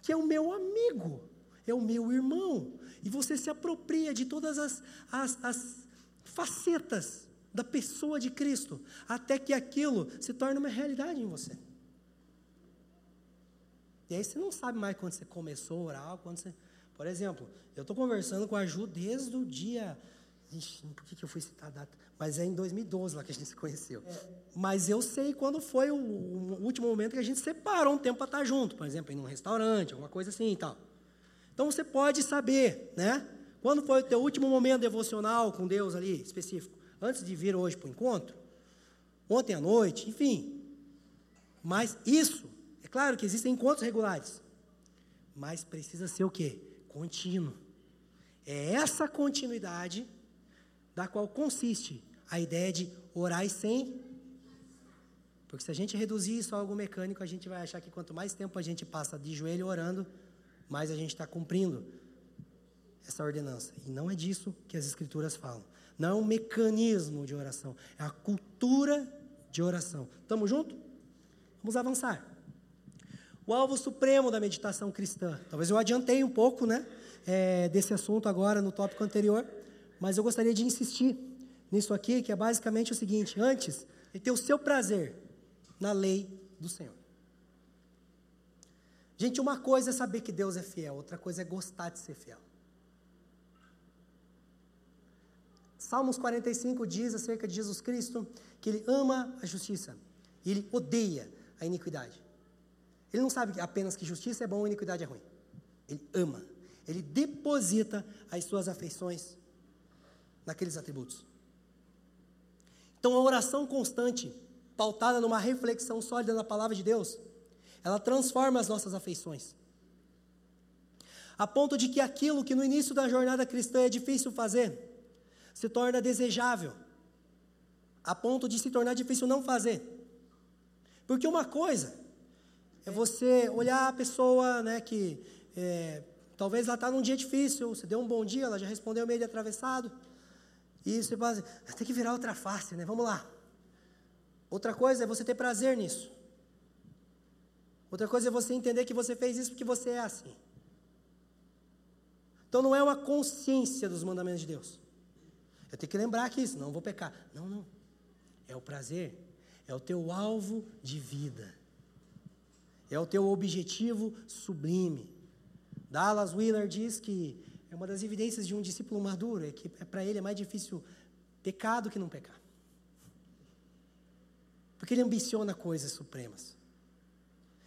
que é o meu amigo, é o meu irmão. E você se apropria de todas as, as, as facetas da pessoa de Cristo, até que aquilo se torne uma realidade em você. E aí você não sabe mais quando você começou a orar, quando você. Por exemplo, eu estou conversando com a Ju desde o dia Ixi, por que, que eu fui citar a data? Mas é em 2012 lá que a gente se conheceu. É. Mas eu sei quando foi o, o, último momento que a gente separou um tempo para estar junto, por exemplo, em um restaurante, alguma coisa assim e tal. Então você pode saber, né? Quando foi o teu último momento devocional com Deus ali, específico? Antes de vir hoje para o encontro? Ontem à noite, enfim. Mas isso, é claro que existem encontros regulares. Mas precisa ser o quê? Contínuo. É essa continuidade da qual consiste a ideia de orar sem. Porque se a gente reduzir isso a algo mecânico, a gente vai achar que quanto mais tempo a gente passa de joelho orando, mais a gente está cumprindo essa ordenança. E não é disso que as Escrituras falam. Não é um mecanismo de oração, é a cultura de oração. Estamos juntos? Vamos avançar. O alvo supremo da meditação cristã. Talvez eu adiantei um pouco, né, é, desse assunto agora no tópico anterior, mas eu gostaria de insistir nisso aqui, que é basicamente o seguinte: antes de ter o seu prazer na lei do Senhor. Gente, uma coisa é saber que Deus é fiel, outra coisa é gostar de ser fiel. Salmos 45 diz acerca de Jesus Cristo que ele ama a justiça e ele odeia a iniquidade. Ele não sabe apenas que justiça é bom e iniquidade é ruim. Ele ama. Ele deposita as suas afeições naqueles atributos. Então, a oração constante, pautada numa reflexão sólida na palavra de Deus, ela transforma as nossas afeições. A ponto de que aquilo que no início da jornada cristã é difícil fazer, se torna desejável. A ponto de se tornar difícil não fazer. Porque uma coisa é você olhar a pessoa né, que é, talvez ela está num dia difícil, você deu um bom dia, ela já respondeu meio de atravessado. E você assim, tem que virar outra face, né? Vamos lá. Outra coisa é você ter prazer nisso. Outra coisa é você entender que você fez isso porque você é assim. Então não é uma consciência dos mandamentos de Deus. Eu tenho que lembrar aqui, senão eu vou pecar. Não, não. É o prazer. É o teu alvo de vida. É o teu objetivo sublime. Dallas Wheeler diz que é uma das evidências de um discípulo maduro, é que é, para ele é mais difícil pecar do que não pecar. Porque ele ambiciona coisas supremas.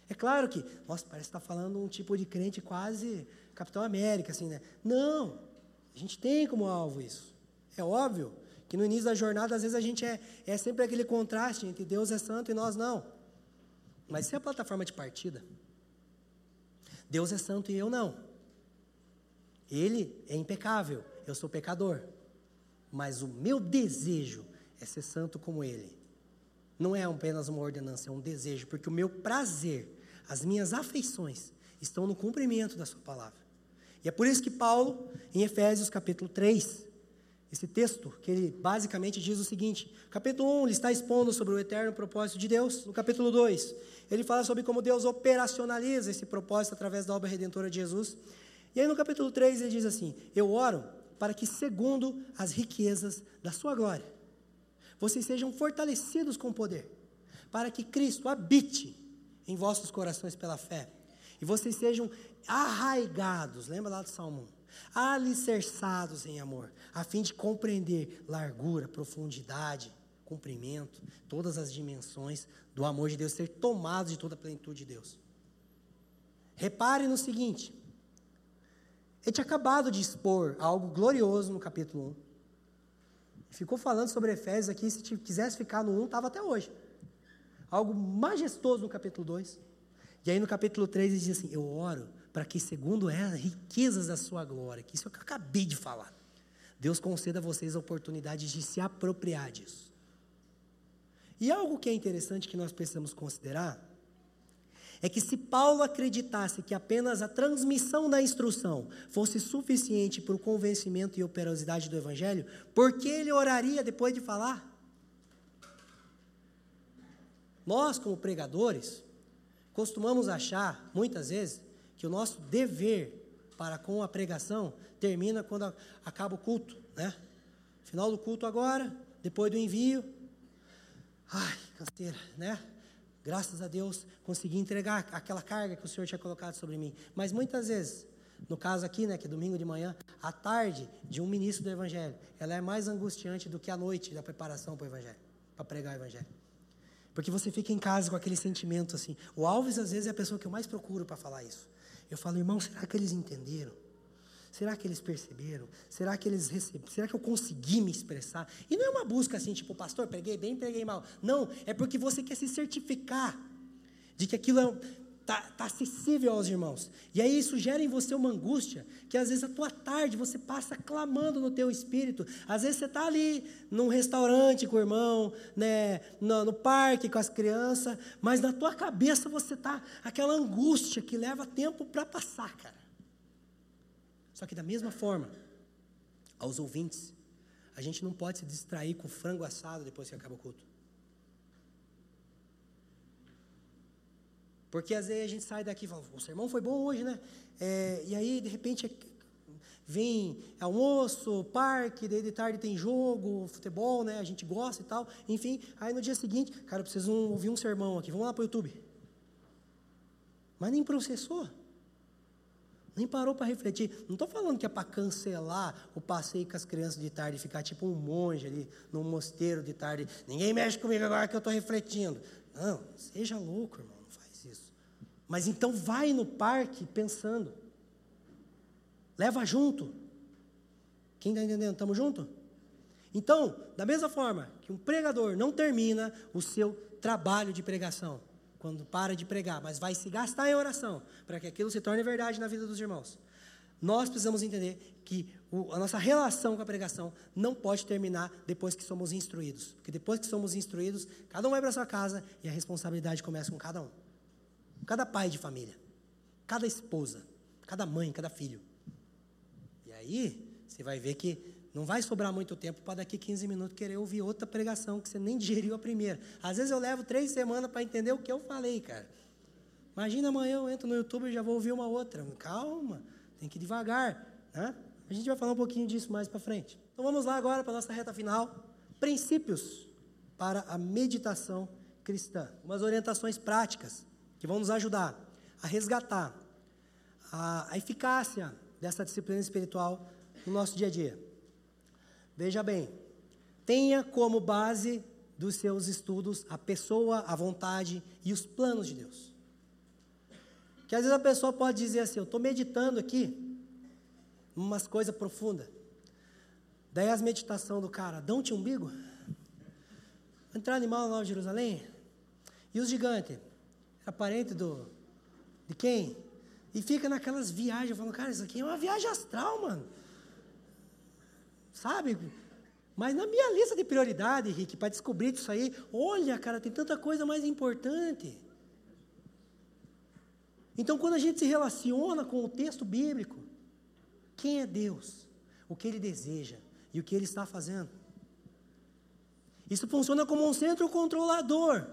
É claro que, nossa, parece estar tá falando um tipo de crente quase Capitão América, assim, né? Não, a gente tem como alvo isso. É óbvio que no início da jornada, às vezes a gente é, é sempre aquele contraste entre Deus é santo e nós não. Mas isso é a plataforma de partida. Deus é santo e eu não. Ele é impecável, eu sou pecador. Mas o meu desejo é ser santo como Ele. Não é apenas uma ordenança, é um desejo, porque o meu prazer as minhas afeições estão no cumprimento da Sua palavra. E é por isso que Paulo, em Efésios capítulo 3, esse texto, que ele basicamente diz o seguinte: capítulo 1, ele está expondo sobre o eterno propósito de Deus. No capítulo 2, ele fala sobre como Deus operacionaliza esse propósito através da obra redentora de Jesus. E aí no capítulo 3 ele diz assim: Eu oro para que, segundo as riquezas da sua glória, vocês sejam fortalecidos com poder, para que Cristo habite em vossos corações pela fé. E vocês sejam arraigados, lembra lá do Salmo 1? Alicerçados em amor, a fim de compreender largura, profundidade, comprimento, todas as dimensões do amor de Deus, ser tomados de toda a plenitude de Deus. Repare no seguinte: ele tinha acabado de expor algo glorioso no capítulo 1. Ficou falando sobre Efésios aqui, se quisesse ficar no 1, estava até hoje algo majestoso no capítulo 2. E aí no capítulo 3 ele diz assim: Eu oro para que, segundo as riquezas da sua glória, que isso é eu acabei de falar, Deus conceda a vocês a oportunidade de se apropriar disso. E algo que é interessante que nós precisamos considerar é que se Paulo acreditasse que apenas a transmissão da instrução fosse suficiente para o convencimento e operosidade do evangelho, por que ele oraria depois de falar? Nós, como pregadores, costumamos achar, muitas vezes, que o nosso dever para com a pregação termina quando acaba o culto, né? Final do culto agora, depois do envio. Ai, canseira, né? Graças a Deus consegui entregar aquela carga que o Senhor tinha colocado sobre mim. Mas muitas vezes, no caso aqui, né, que é domingo de manhã, a tarde de um ministro do Evangelho, ela é mais angustiante do que a noite da preparação para o Evangelho, para pregar o Evangelho. Porque você fica em casa com aquele sentimento assim. O Alves, às vezes, é a pessoa que eu mais procuro para falar isso. Eu falo, irmão, será que eles entenderam? Será que eles perceberam? Será que eles receberam? Será que eu consegui me expressar? E não é uma busca assim, tipo, pastor, preguei bem, preguei mal. Não, é porque você quer se certificar de que aquilo é, tá, tá acessível aos irmãos. E aí isso gera em você uma angústia, que às vezes a tua tarde você passa clamando no teu espírito. Às vezes você está ali num restaurante com o irmão, né, no, no parque com as crianças, mas na tua cabeça você está aquela angústia que leva tempo para passar, cara. Só que da mesma forma, aos ouvintes, a gente não pode se distrair com frango assado depois que acaba o culto. Porque às vezes a gente sai daqui e fala, o sermão foi bom hoje, né? É, e aí, de repente, vem almoço, parque, daí de tarde tem jogo, futebol, né? A gente gosta e tal. Enfim, aí no dia seguinte, cara, eu preciso ouvir um sermão aqui, vamos lá para o YouTube. Mas nem processou. Nem parou para refletir. Não estou falando que é para cancelar o passeio com as crianças de tarde ficar tipo um monge ali no mosteiro de tarde. Ninguém mexe comigo agora que eu estou refletindo. Não, seja louco, irmão. Mas então vai no parque pensando. Leva junto. Quem está entendendo? Estamos juntos? Então, da mesma forma que um pregador não termina o seu trabalho de pregação quando para de pregar, mas vai se gastar em oração para que aquilo se torne verdade na vida dos irmãos. Nós precisamos entender que o, a nossa relação com a pregação não pode terminar depois que somos instruídos. Porque depois que somos instruídos, cada um vai para sua casa e a responsabilidade começa com cada um. Cada pai de família, cada esposa, cada mãe, cada filho. E aí, você vai ver que não vai sobrar muito tempo para daqui 15 minutos querer ouvir outra pregação que você nem digeriu a primeira. Às vezes eu levo três semanas para entender o que eu falei, cara. Imagina amanhã eu entro no YouTube e já vou ouvir uma outra. Calma, tem que ir devagar. Né? A gente vai falar um pouquinho disso mais para frente. Então vamos lá agora para a nossa reta final. Princípios para a meditação cristã. Umas orientações práticas que vão nos ajudar a resgatar a, a eficácia dessa disciplina espiritual no nosso dia a dia. Veja bem, tenha como base dos seus estudos a pessoa, a vontade e os planos de Deus. Que às vezes a pessoa pode dizer assim: Eu estou meditando aqui, umas coisas profundas. Daí as meditações do cara: Dão-te umbigo? Entrar animal na Nova Jerusalém? E os gigantes? é parente do, de quem? E fica naquelas viagens, falando, cara, isso aqui é uma viagem astral, mano. Sabe? Mas na minha lista de prioridade, Rick, para descobrir isso aí, olha, cara, tem tanta coisa mais importante. Então, quando a gente se relaciona com o texto bíblico, quem é Deus? O que Ele deseja e o que Ele está fazendo? Isso funciona como um centro controlador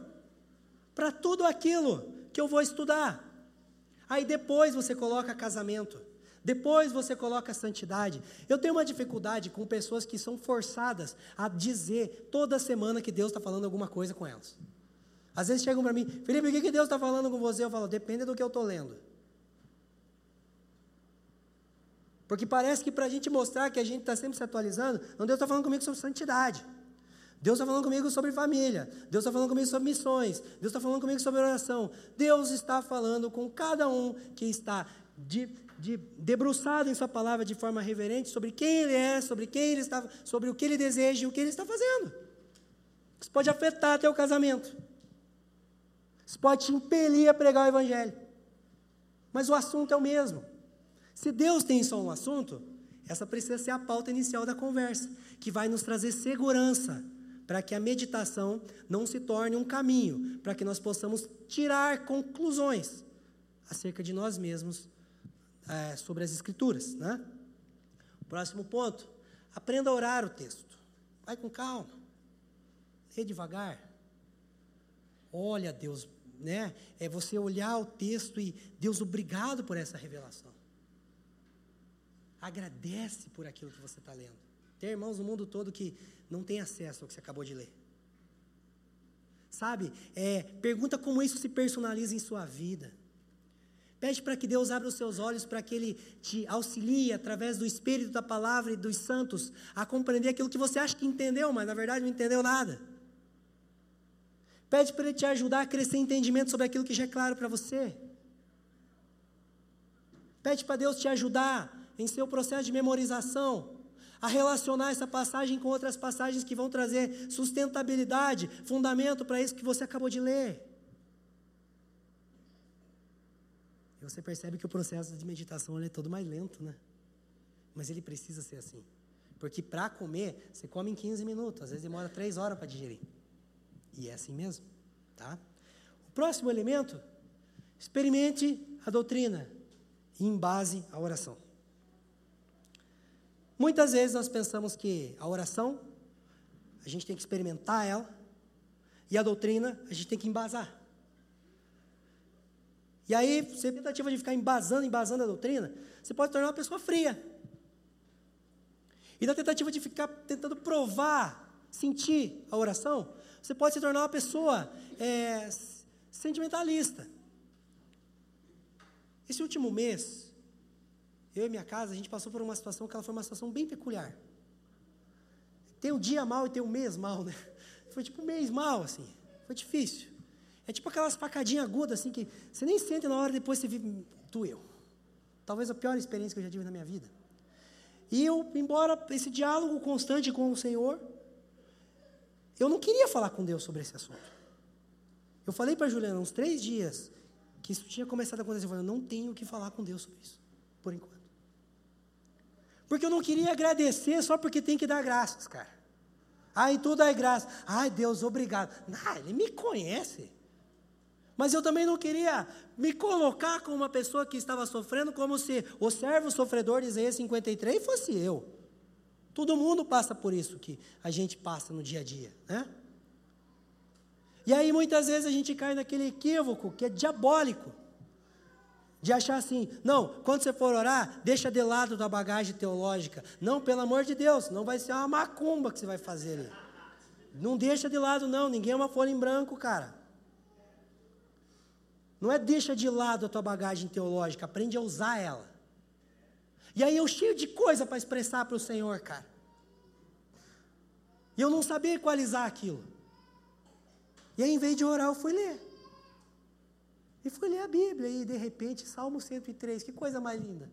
para tudo aquilo que eu vou estudar. Aí depois você coloca casamento. Depois você coloca santidade. Eu tenho uma dificuldade com pessoas que são forçadas a dizer toda semana que Deus está falando alguma coisa com elas. Às vezes chegam para mim, Felipe, o que, que Deus está falando com você? Eu falo, depende do que eu estou lendo. Porque parece que para a gente mostrar que a gente está sempre se atualizando, não Deus está falando comigo sobre santidade. Deus está falando comigo sobre família. Deus está falando comigo sobre missões. Deus está falando comigo sobre oração. Deus está falando com cada um que está de, de, debruçado em Sua palavra de forma reverente sobre quem Ele é, sobre quem Ele está, sobre o que Ele deseja e o que Ele está fazendo. Isso pode afetar até o casamento. Isso pode te impelir a pregar o Evangelho. Mas o assunto é o mesmo. Se Deus tem só um assunto, essa precisa ser a pauta inicial da conversa, que vai nos trazer segurança para que a meditação não se torne um caminho, para que nós possamos tirar conclusões acerca de nós mesmos é, sobre as Escrituras. Né? Próximo ponto: aprenda a orar o texto. Vai com calma, lê devagar. Olha, Deus, né? É você olhar o texto e Deus, obrigado por essa revelação. Agradece por aquilo que você está lendo. Tem irmãos no mundo todo que não tem acesso ao que você acabou de ler. Sabe? É, pergunta como isso se personaliza em sua vida. Pede para que Deus abra os seus olhos para que Ele te auxilie através do Espírito da Palavra e dos santos a compreender aquilo que você acha que entendeu, mas na verdade não entendeu nada. Pede para Ele te ajudar a crescer entendimento sobre aquilo que já é claro para você. Pede para Deus te ajudar em seu processo de memorização a relacionar essa passagem com outras passagens que vão trazer sustentabilidade, fundamento para isso que você acabou de ler. Você percebe que o processo de meditação é todo mais lento, né? Mas ele precisa ser assim. Porque para comer, você come em 15 minutos, às vezes demora 3 horas para digerir. E é assim mesmo, tá? O próximo elemento, experimente a doutrina em base à oração. Muitas vezes nós pensamos que a oração, a gente tem que experimentar ela, e a doutrina, a gente tem que embasar. E aí, você tentativa de ficar embasando, embasando a doutrina, você pode tornar uma pessoa fria. E na tentativa de ficar tentando provar, sentir a oração, você pode se tornar uma pessoa é, sentimentalista. Esse último mês, eu e minha casa, a gente passou por uma situação que ela foi uma situação bem peculiar. Tem um dia mal e tem um mês mal, né? Foi tipo um mês mal, assim. Foi difícil. É tipo aquelas facadinhas agudas, assim, que você nem sente na hora, depois você vive, doeu. Talvez a pior experiência que eu já tive na minha vida. E eu, embora esse diálogo constante com o Senhor, eu não queria falar com Deus sobre esse assunto. Eu falei para Juliana uns três dias que isso tinha começado a acontecer. Eu falei, eu não tenho que falar com Deus sobre isso, por enquanto. Porque eu não queria agradecer só porque tem que dar graças, cara. Ai, tudo é graça. Ai, Deus, obrigado. Não, ele me conhece. Mas eu também não queria me colocar como uma pessoa que estava sofrendo, como se o servo sofredor de Isaías 53 fosse eu. Todo mundo passa por isso que a gente passa no dia a dia, né? E aí muitas vezes a gente cai naquele equívoco que é diabólico. De achar assim, não, quando você for orar, deixa de lado da bagagem teológica. Não, pelo amor de Deus, não vai ser uma macumba que você vai fazer ali. Não deixa de lado, não, ninguém é uma folha em branco, cara. Não é deixa de lado a tua bagagem teológica, aprende a usar ela. E aí eu cheio de coisa para expressar para o Senhor, cara. E eu não sabia equalizar aquilo. E aí, em vez de orar, eu fui ler. E fui ler a Bíblia, e de repente, Salmo 103, que coisa mais linda.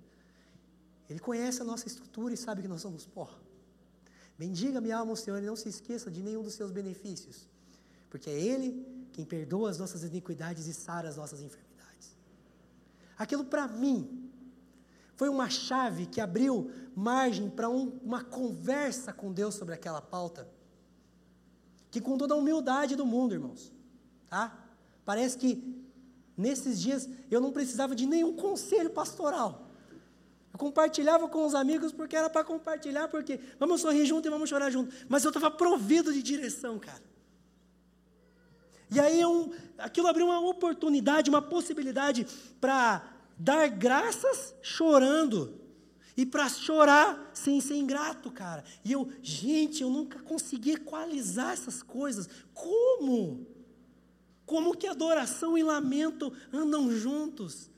Ele conhece a nossa estrutura e sabe que nós somos pó. Bendiga minha alma, Senhor, e não se esqueça de nenhum dos seus benefícios, porque é Ele quem perdoa as nossas iniquidades e sara as nossas enfermidades. Aquilo para mim foi uma chave que abriu margem para um, uma conversa com Deus sobre aquela pauta. Que com toda a humildade do mundo, irmãos, tá? Parece que nesses dias eu não precisava de nenhum conselho pastoral. Eu compartilhava com os amigos porque era para compartilhar, porque vamos sorrir junto e vamos chorar junto. Mas eu estava provido de direção, cara. E aí um, aquilo abriu uma oportunidade, uma possibilidade para dar graças chorando. E para chorar sem ser ingrato, cara. E eu, gente, eu nunca consegui equalizar essas coisas. Como? Como que adoração e lamento andam juntos?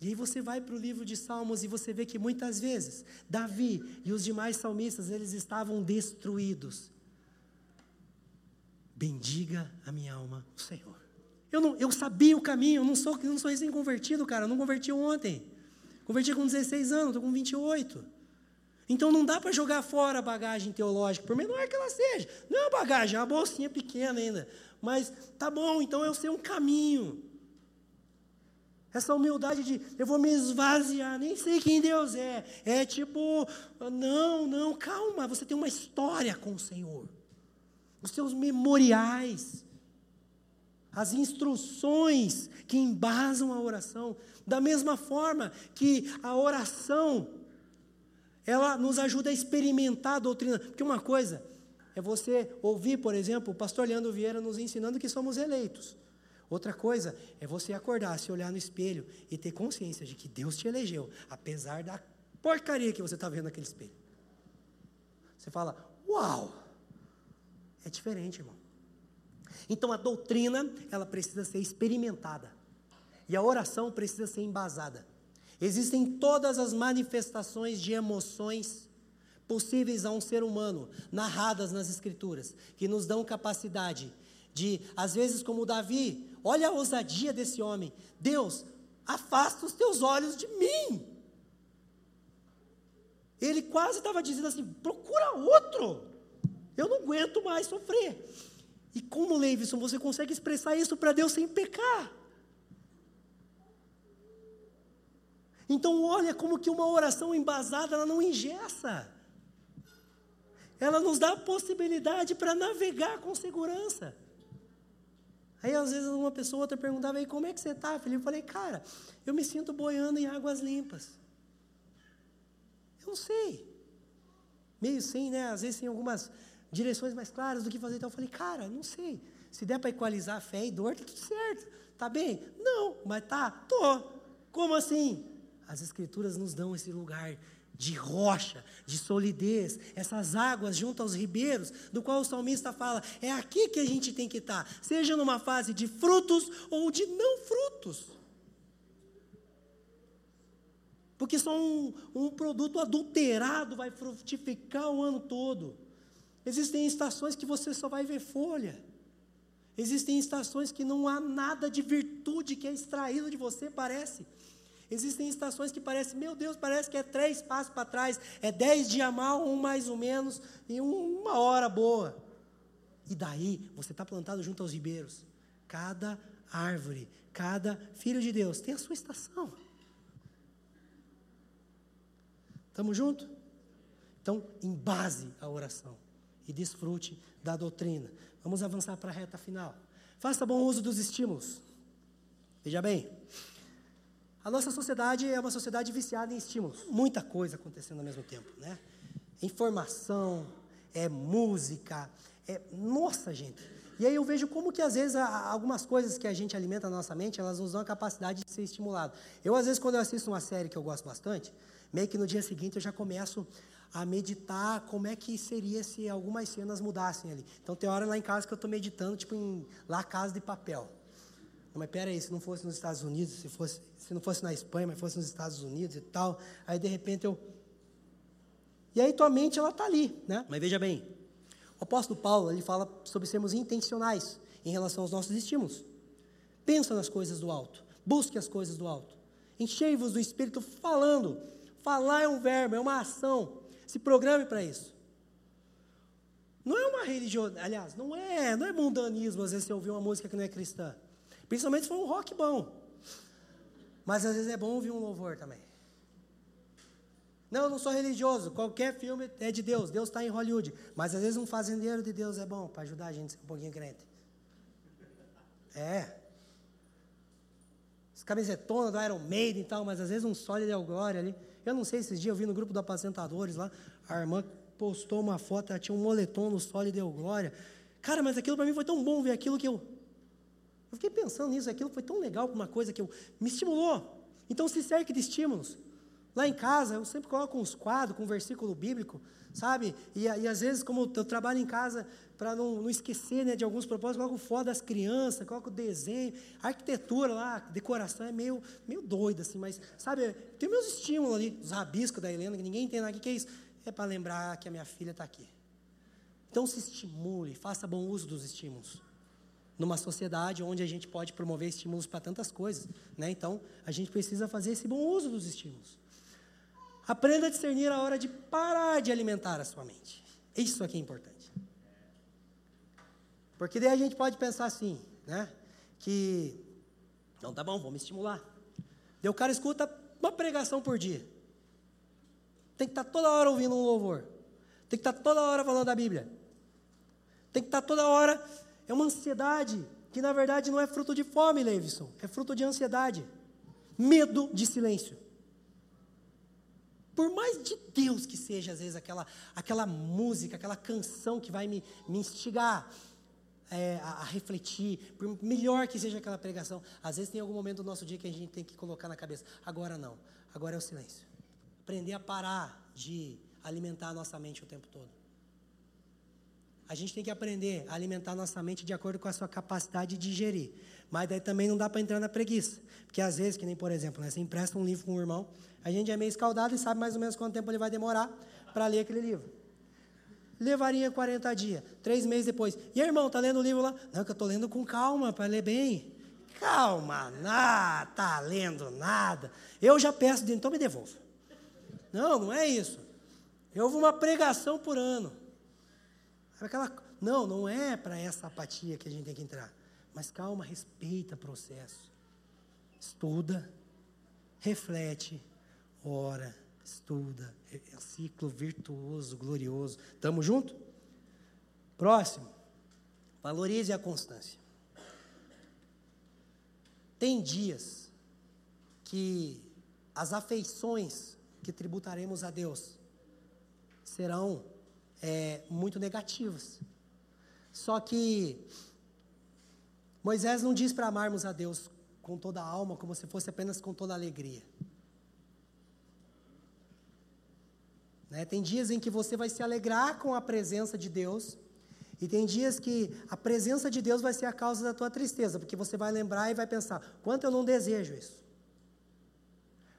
E aí você vai para o livro de Salmos e você vê que muitas vezes Davi e os demais salmistas, eles estavam destruídos. Bendiga a minha alma o Senhor. Eu, não, eu sabia o caminho, eu não sou, eu não sou recém-convertido, cara, eu não converti ontem. Converti com 16 anos, estou com 28. Então não dá para jogar fora a bagagem teológica, por menor que ela seja. Não é uma bagagem, é uma bolsinha pequena ainda. Mas tá bom, então eu sei um caminho. Essa humildade de eu vou me esvaziar, nem sei quem Deus é. É tipo, não, não, calma, você tem uma história com o Senhor os seus memoriais, as instruções que embasam a oração, da mesma forma que a oração ela nos ajuda a experimentar a doutrina, porque uma coisa é você ouvir, por exemplo, o pastor Leandro Vieira nos ensinando que somos eleitos. Outra coisa é você acordar, se olhar no espelho e ter consciência de que Deus te elegeu, apesar da porcaria que você está vendo naquele espelho. Você fala, uau! É diferente, irmão. Então a doutrina, ela precisa ser experimentada. E a oração precisa ser embasada. Existem todas as manifestações de emoções possíveis a um ser humano, narradas nas Escrituras, que nos dão capacidade de, às vezes, como Davi, olha a ousadia desse homem: Deus, afasta os teus olhos de mim. Ele quase estava dizendo assim: procura outro. Eu não aguento mais sofrer. E como, Leivson, você consegue expressar isso para Deus sem pecar? Então, olha como que uma oração embasada, ela não engessa. Ela nos dá a possibilidade para navegar com segurança. Aí, às vezes, uma pessoa outra perguntava, aí, como é que você está, Felipe? Eu falei, cara, eu me sinto boiando em águas limpas. Eu não sei. Meio sim, né? Às vezes tem algumas direções mais claras do que fazer. Então, eu falei, cara, não sei. Se der para equalizar fé e dor, tá tudo certo. Tá bem? Não, mas tá, tô. Como assim? As escrituras nos dão esse lugar de rocha, de solidez, essas águas junto aos ribeiros, do qual o salmista fala, é aqui que a gente tem que estar, seja numa fase de frutos ou de não frutos. Porque só um, um produto adulterado vai frutificar o ano todo. Existem estações que você só vai ver folha. Existem estações que não há nada de virtude que é extraído de você, parece. Existem estações que parece, meu Deus, parece que é três passos para trás, é dez dias mal, um mais ou menos, e uma hora boa. E daí, você está plantado junto aos ribeiros. Cada árvore, cada filho de Deus tem a sua estação. Estamos juntos? Então, em base à oração e desfrute da doutrina. Vamos avançar para a reta final. Faça bom uso dos estímulos. Veja bem, a nossa sociedade é uma sociedade viciada em estímulos. Muita coisa acontecendo ao mesmo tempo, né? Informação, é música, é nossa gente. E aí eu vejo como que às vezes algumas coisas que a gente alimenta na nossa mente, elas usam a capacidade de ser estimulado. Eu às vezes quando eu assisto uma série que eu gosto bastante, meio que no dia seguinte eu já começo a meditar como é que seria se algumas cenas mudassem ali. Então tem hora lá em casa que eu estou meditando, tipo em lá Casa de Papel. Mas pera aí, se não fosse nos Estados Unidos, se, fosse, se não fosse na Espanha, mas fosse nos Estados Unidos e tal, aí de repente eu... E aí tua mente, ela está ali, né? Mas veja bem, o apóstolo Paulo, ele fala sobre sermos intencionais em relação aos nossos estímulos. Pensa nas coisas do alto, busque as coisas do alto. Enchei-vos do Espírito falando. Falar é um verbo, é uma ação. Se programe para isso. Não é uma religião, aliás, não é, não é mundanismo às vezes você ouvir uma música que não é cristã. Principalmente se for um rock bom. Mas às vezes é bom ouvir um louvor também. Não, eu não sou religioso. Qualquer filme é de Deus. Deus está em Hollywood. Mas às vezes um fazendeiro de Deus é bom para ajudar a gente a ser um pouquinho crente. É. As camisetonas do Iron Maiden e tal, mas às vezes um sólido é o glória ali. Eu não sei, esses dias eu vi no grupo do apacentadores lá, a irmã postou uma foto, ela tinha um moletom no sólido deu glória. Cara, mas aquilo para mim foi tão bom ver aquilo que eu eu fiquei pensando nisso, aquilo foi tão legal uma coisa que eu, me estimulou. Então se cerque de estímulos. Lá em casa, eu sempre coloco uns quadros com um versículo bíblico, sabe? E, e às vezes, como eu trabalho em casa, para não, não, esquecer né, de alguns propósitos, coloco foto das crianças, coloco desenho, a arquitetura lá, decoração é meio, meio doida, assim, mas, sabe, tem meus estímulos ali, os rabiscos da Helena, que ninguém entende o que é isso? É para lembrar que a minha filha está aqui. Então se estimule, faça bom uso dos estímulos numa sociedade onde a gente pode promover estímulos para tantas coisas. Né? Então, a gente precisa fazer esse bom uso dos estímulos. Aprenda a discernir a hora de parar de alimentar a sua mente. Isso aqui é importante. Porque daí a gente pode pensar assim, né? Que, não, tá bom, vamos estimular. Daí o cara escuta uma pregação por dia. Tem que estar tá toda hora ouvindo um louvor. Tem que estar tá toda hora falando da Bíblia. Tem que estar tá toda hora é uma ansiedade que na verdade não é fruto de fome, Levison, é fruto de ansiedade. Medo de silêncio. Por mais de Deus que seja, às vezes, aquela, aquela música, aquela canção que vai me, me instigar é, a, a, refletir, por melhor que seja aquela pregação, às vezes tem algum momento do nosso dia que a gente tem que colocar na cabeça. Agora não, agora é o silêncio. Aprender a parar de alimentar a nossa mente o tempo todo. A gente tem que aprender a alimentar nossa mente de acordo com a sua capacidade de digerir. Mas daí também não dá para entrar na preguiça. Porque às vezes, que nem por exemplo, né, você empresta um livro com um irmão, a gente é meio escaldado e sabe mais ou menos quanto tempo ele vai demorar para ler aquele livro. Levaria 40 dias, três meses depois. E aí, irmão, tá lendo o livro lá? Não, que eu estou lendo com calma, para ler bem. Calma, nada, tá lendo nada. Eu já peço, então me devolva. Não, não é isso. Eu vou uma pregação por ano. Aquela, não, não é para essa apatia que a gente tem que entrar. Mas calma, respeita o processo. Estuda, reflete, ora, estuda, é um ciclo virtuoso, glorioso. Tamo junto? Próximo. Valorize a constância. Tem dias que as afeições que tributaremos a Deus serão é, muito negativas. Só que Moisés não diz para amarmos a Deus com toda a alma, como se fosse apenas com toda a alegria. Né? Tem dias em que você vai se alegrar com a presença de Deus, e tem dias que a presença de Deus vai ser a causa da tua tristeza, porque você vai lembrar e vai pensar: quanto eu não desejo isso.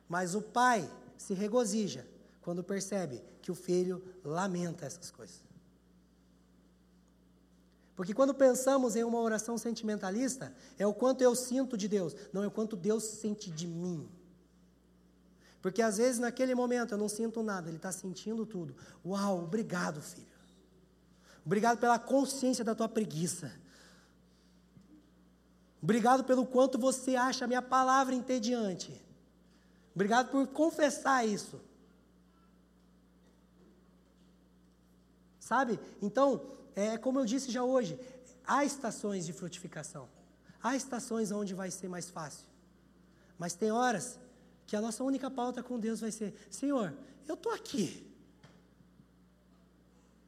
Mas o pai se regozija quando percebe que o filho lamenta essas coisas. Porque quando pensamos em uma oração sentimentalista, é o quanto eu sinto de Deus, não é o quanto Deus sente de mim. Porque às vezes naquele momento eu não sinto nada, ele está sentindo tudo. Uau, obrigado, filho. Obrigado pela consciência da tua preguiça. Obrigado pelo quanto você acha a minha palavra entediante. Obrigado por confessar isso. Sabe? Então, é como eu disse já hoje, há estações de frutificação. Há estações onde vai ser mais fácil. Mas tem horas que a nossa única pauta com Deus vai ser: Senhor, eu estou aqui.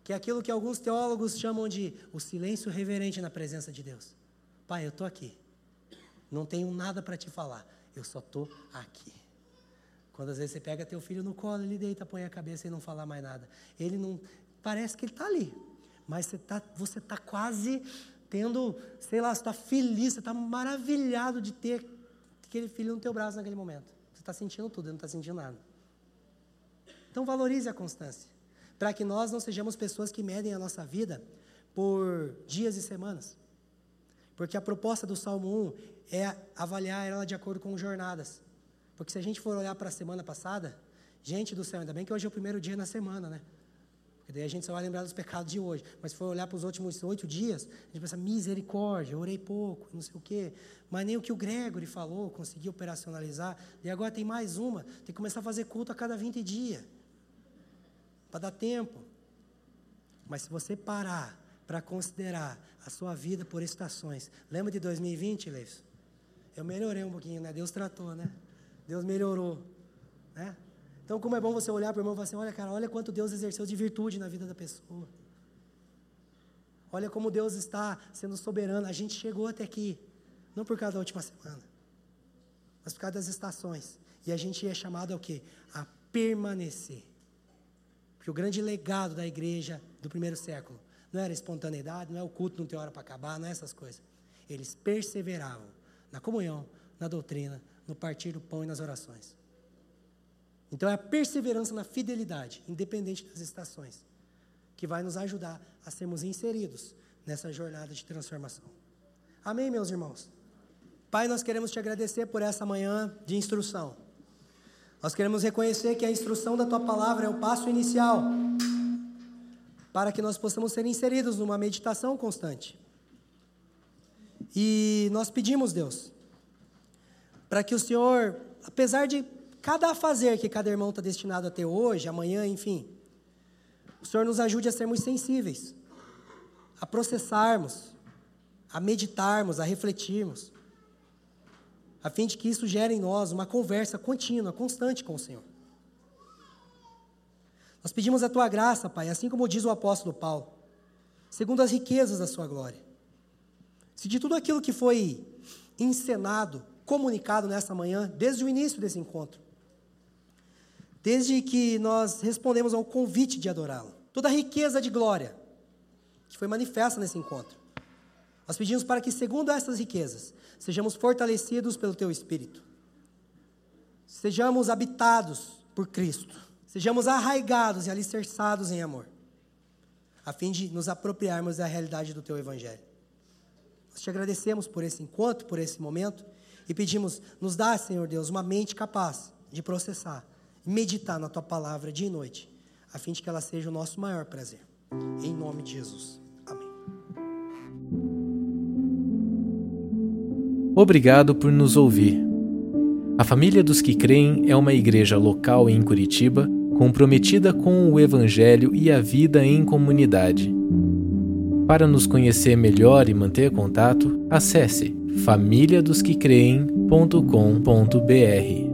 Que é aquilo que alguns teólogos chamam de o silêncio reverente na presença de Deus. Pai, eu estou aqui. Não tenho nada para te falar. Eu só estou aqui. Quando às vezes você pega teu filho no colo, ele deita, põe a cabeça e não fala mais nada. Ele não. Parece que ele está ali mas você está você tá quase tendo, sei lá, você está feliz, você está maravilhado de ter aquele filho no teu braço naquele momento. Está sentindo tudo, ele não está sentindo nada. Então valorize a constância, para que nós não sejamos pessoas que medem a nossa vida por dias e semanas. Porque a proposta do Salmo 1 é avaliar ela de acordo com jornadas. Porque se a gente for olhar para a semana passada, gente do céu, ainda bem que hoje é o primeiro dia na semana, né? Porque daí a gente só vai lembrar dos pecados de hoje. Mas se for olhar para os últimos oito dias, a gente pensa, misericórdia, orei pouco, não sei o quê. Mas nem o que o Gregory falou, consegui operacionalizar. E agora tem mais uma, tem que começar a fazer culto a cada 20 dias. Para dar tempo. Mas se você parar para considerar a sua vida por estações. Lembra de 2020, Leis? Eu melhorei um pouquinho, né? Deus tratou, né? Deus melhorou, né? Então, como é bom você olhar para o irmão e falar assim: olha, cara, olha quanto Deus exerceu de virtude na vida da pessoa. Olha como Deus está sendo soberano. A gente chegou até aqui, não por causa da última semana, mas por causa das estações. E a gente é chamado ao quê? A permanecer. Porque o grande legado da igreja do primeiro século não era espontaneidade, não é o culto não ter hora para acabar, não é essas coisas. Eles perseveravam na comunhão, na doutrina, no partir do pão e nas orações. Então é a perseverança na fidelidade, independente das estações, que vai nos ajudar a sermos inseridos nessa jornada de transformação. Amém, meus irmãos? Pai, nós queremos te agradecer por essa manhã de instrução. Nós queremos reconhecer que a instrução da tua palavra é o passo inicial para que nós possamos ser inseridos numa meditação constante. E nós pedimos, Deus, para que o Senhor, apesar de cada fazer que cada irmão está destinado a ter hoje, amanhã, enfim, o Senhor nos ajude a sermos sensíveis, a processarmos, a meditarmos, a refletirmos, a fim de que isso gere em nós uma conversa contínua, constante com o Senhor. Nós pedimos a tua graça, Pai, assim como diz o apóstolo Paulo, segundo as riquezas da sua glória. Se de tudo aquilo que foi encenado, comunicado nessa manhã, desde o início desse encontro, desde que nós respondemos ao convite de adorá-lo. Toda a riqueza de glória que foi manifesta nesse encontro. Nós pedimos para que, segundo essas riquezas, sejamos fortalecidos pelo Teu Espírito, sejamos habitados por Cristo, sejamos arraigados e alicerçados em amor, a fim de nos apropriarmos da realidade do Teu Evangelho. Nós te agradecemos por esse encontro, por esse momento, e pedimos, nos dá, Senhor Deus, uma mente capaz de processar meditar na tua palavra dia e noite, a fim de que ela seja o nosso maior prazer. Em nome de Jesus. Amém.
Obrigado por nos ouvir. A Família dos que Creem é uma igreja local em Curitiba comprometida com o Evangelho e a vida em comunidade. Para nos conhecer melhor e manter contato, acesse famíliadosquecreem.com.br.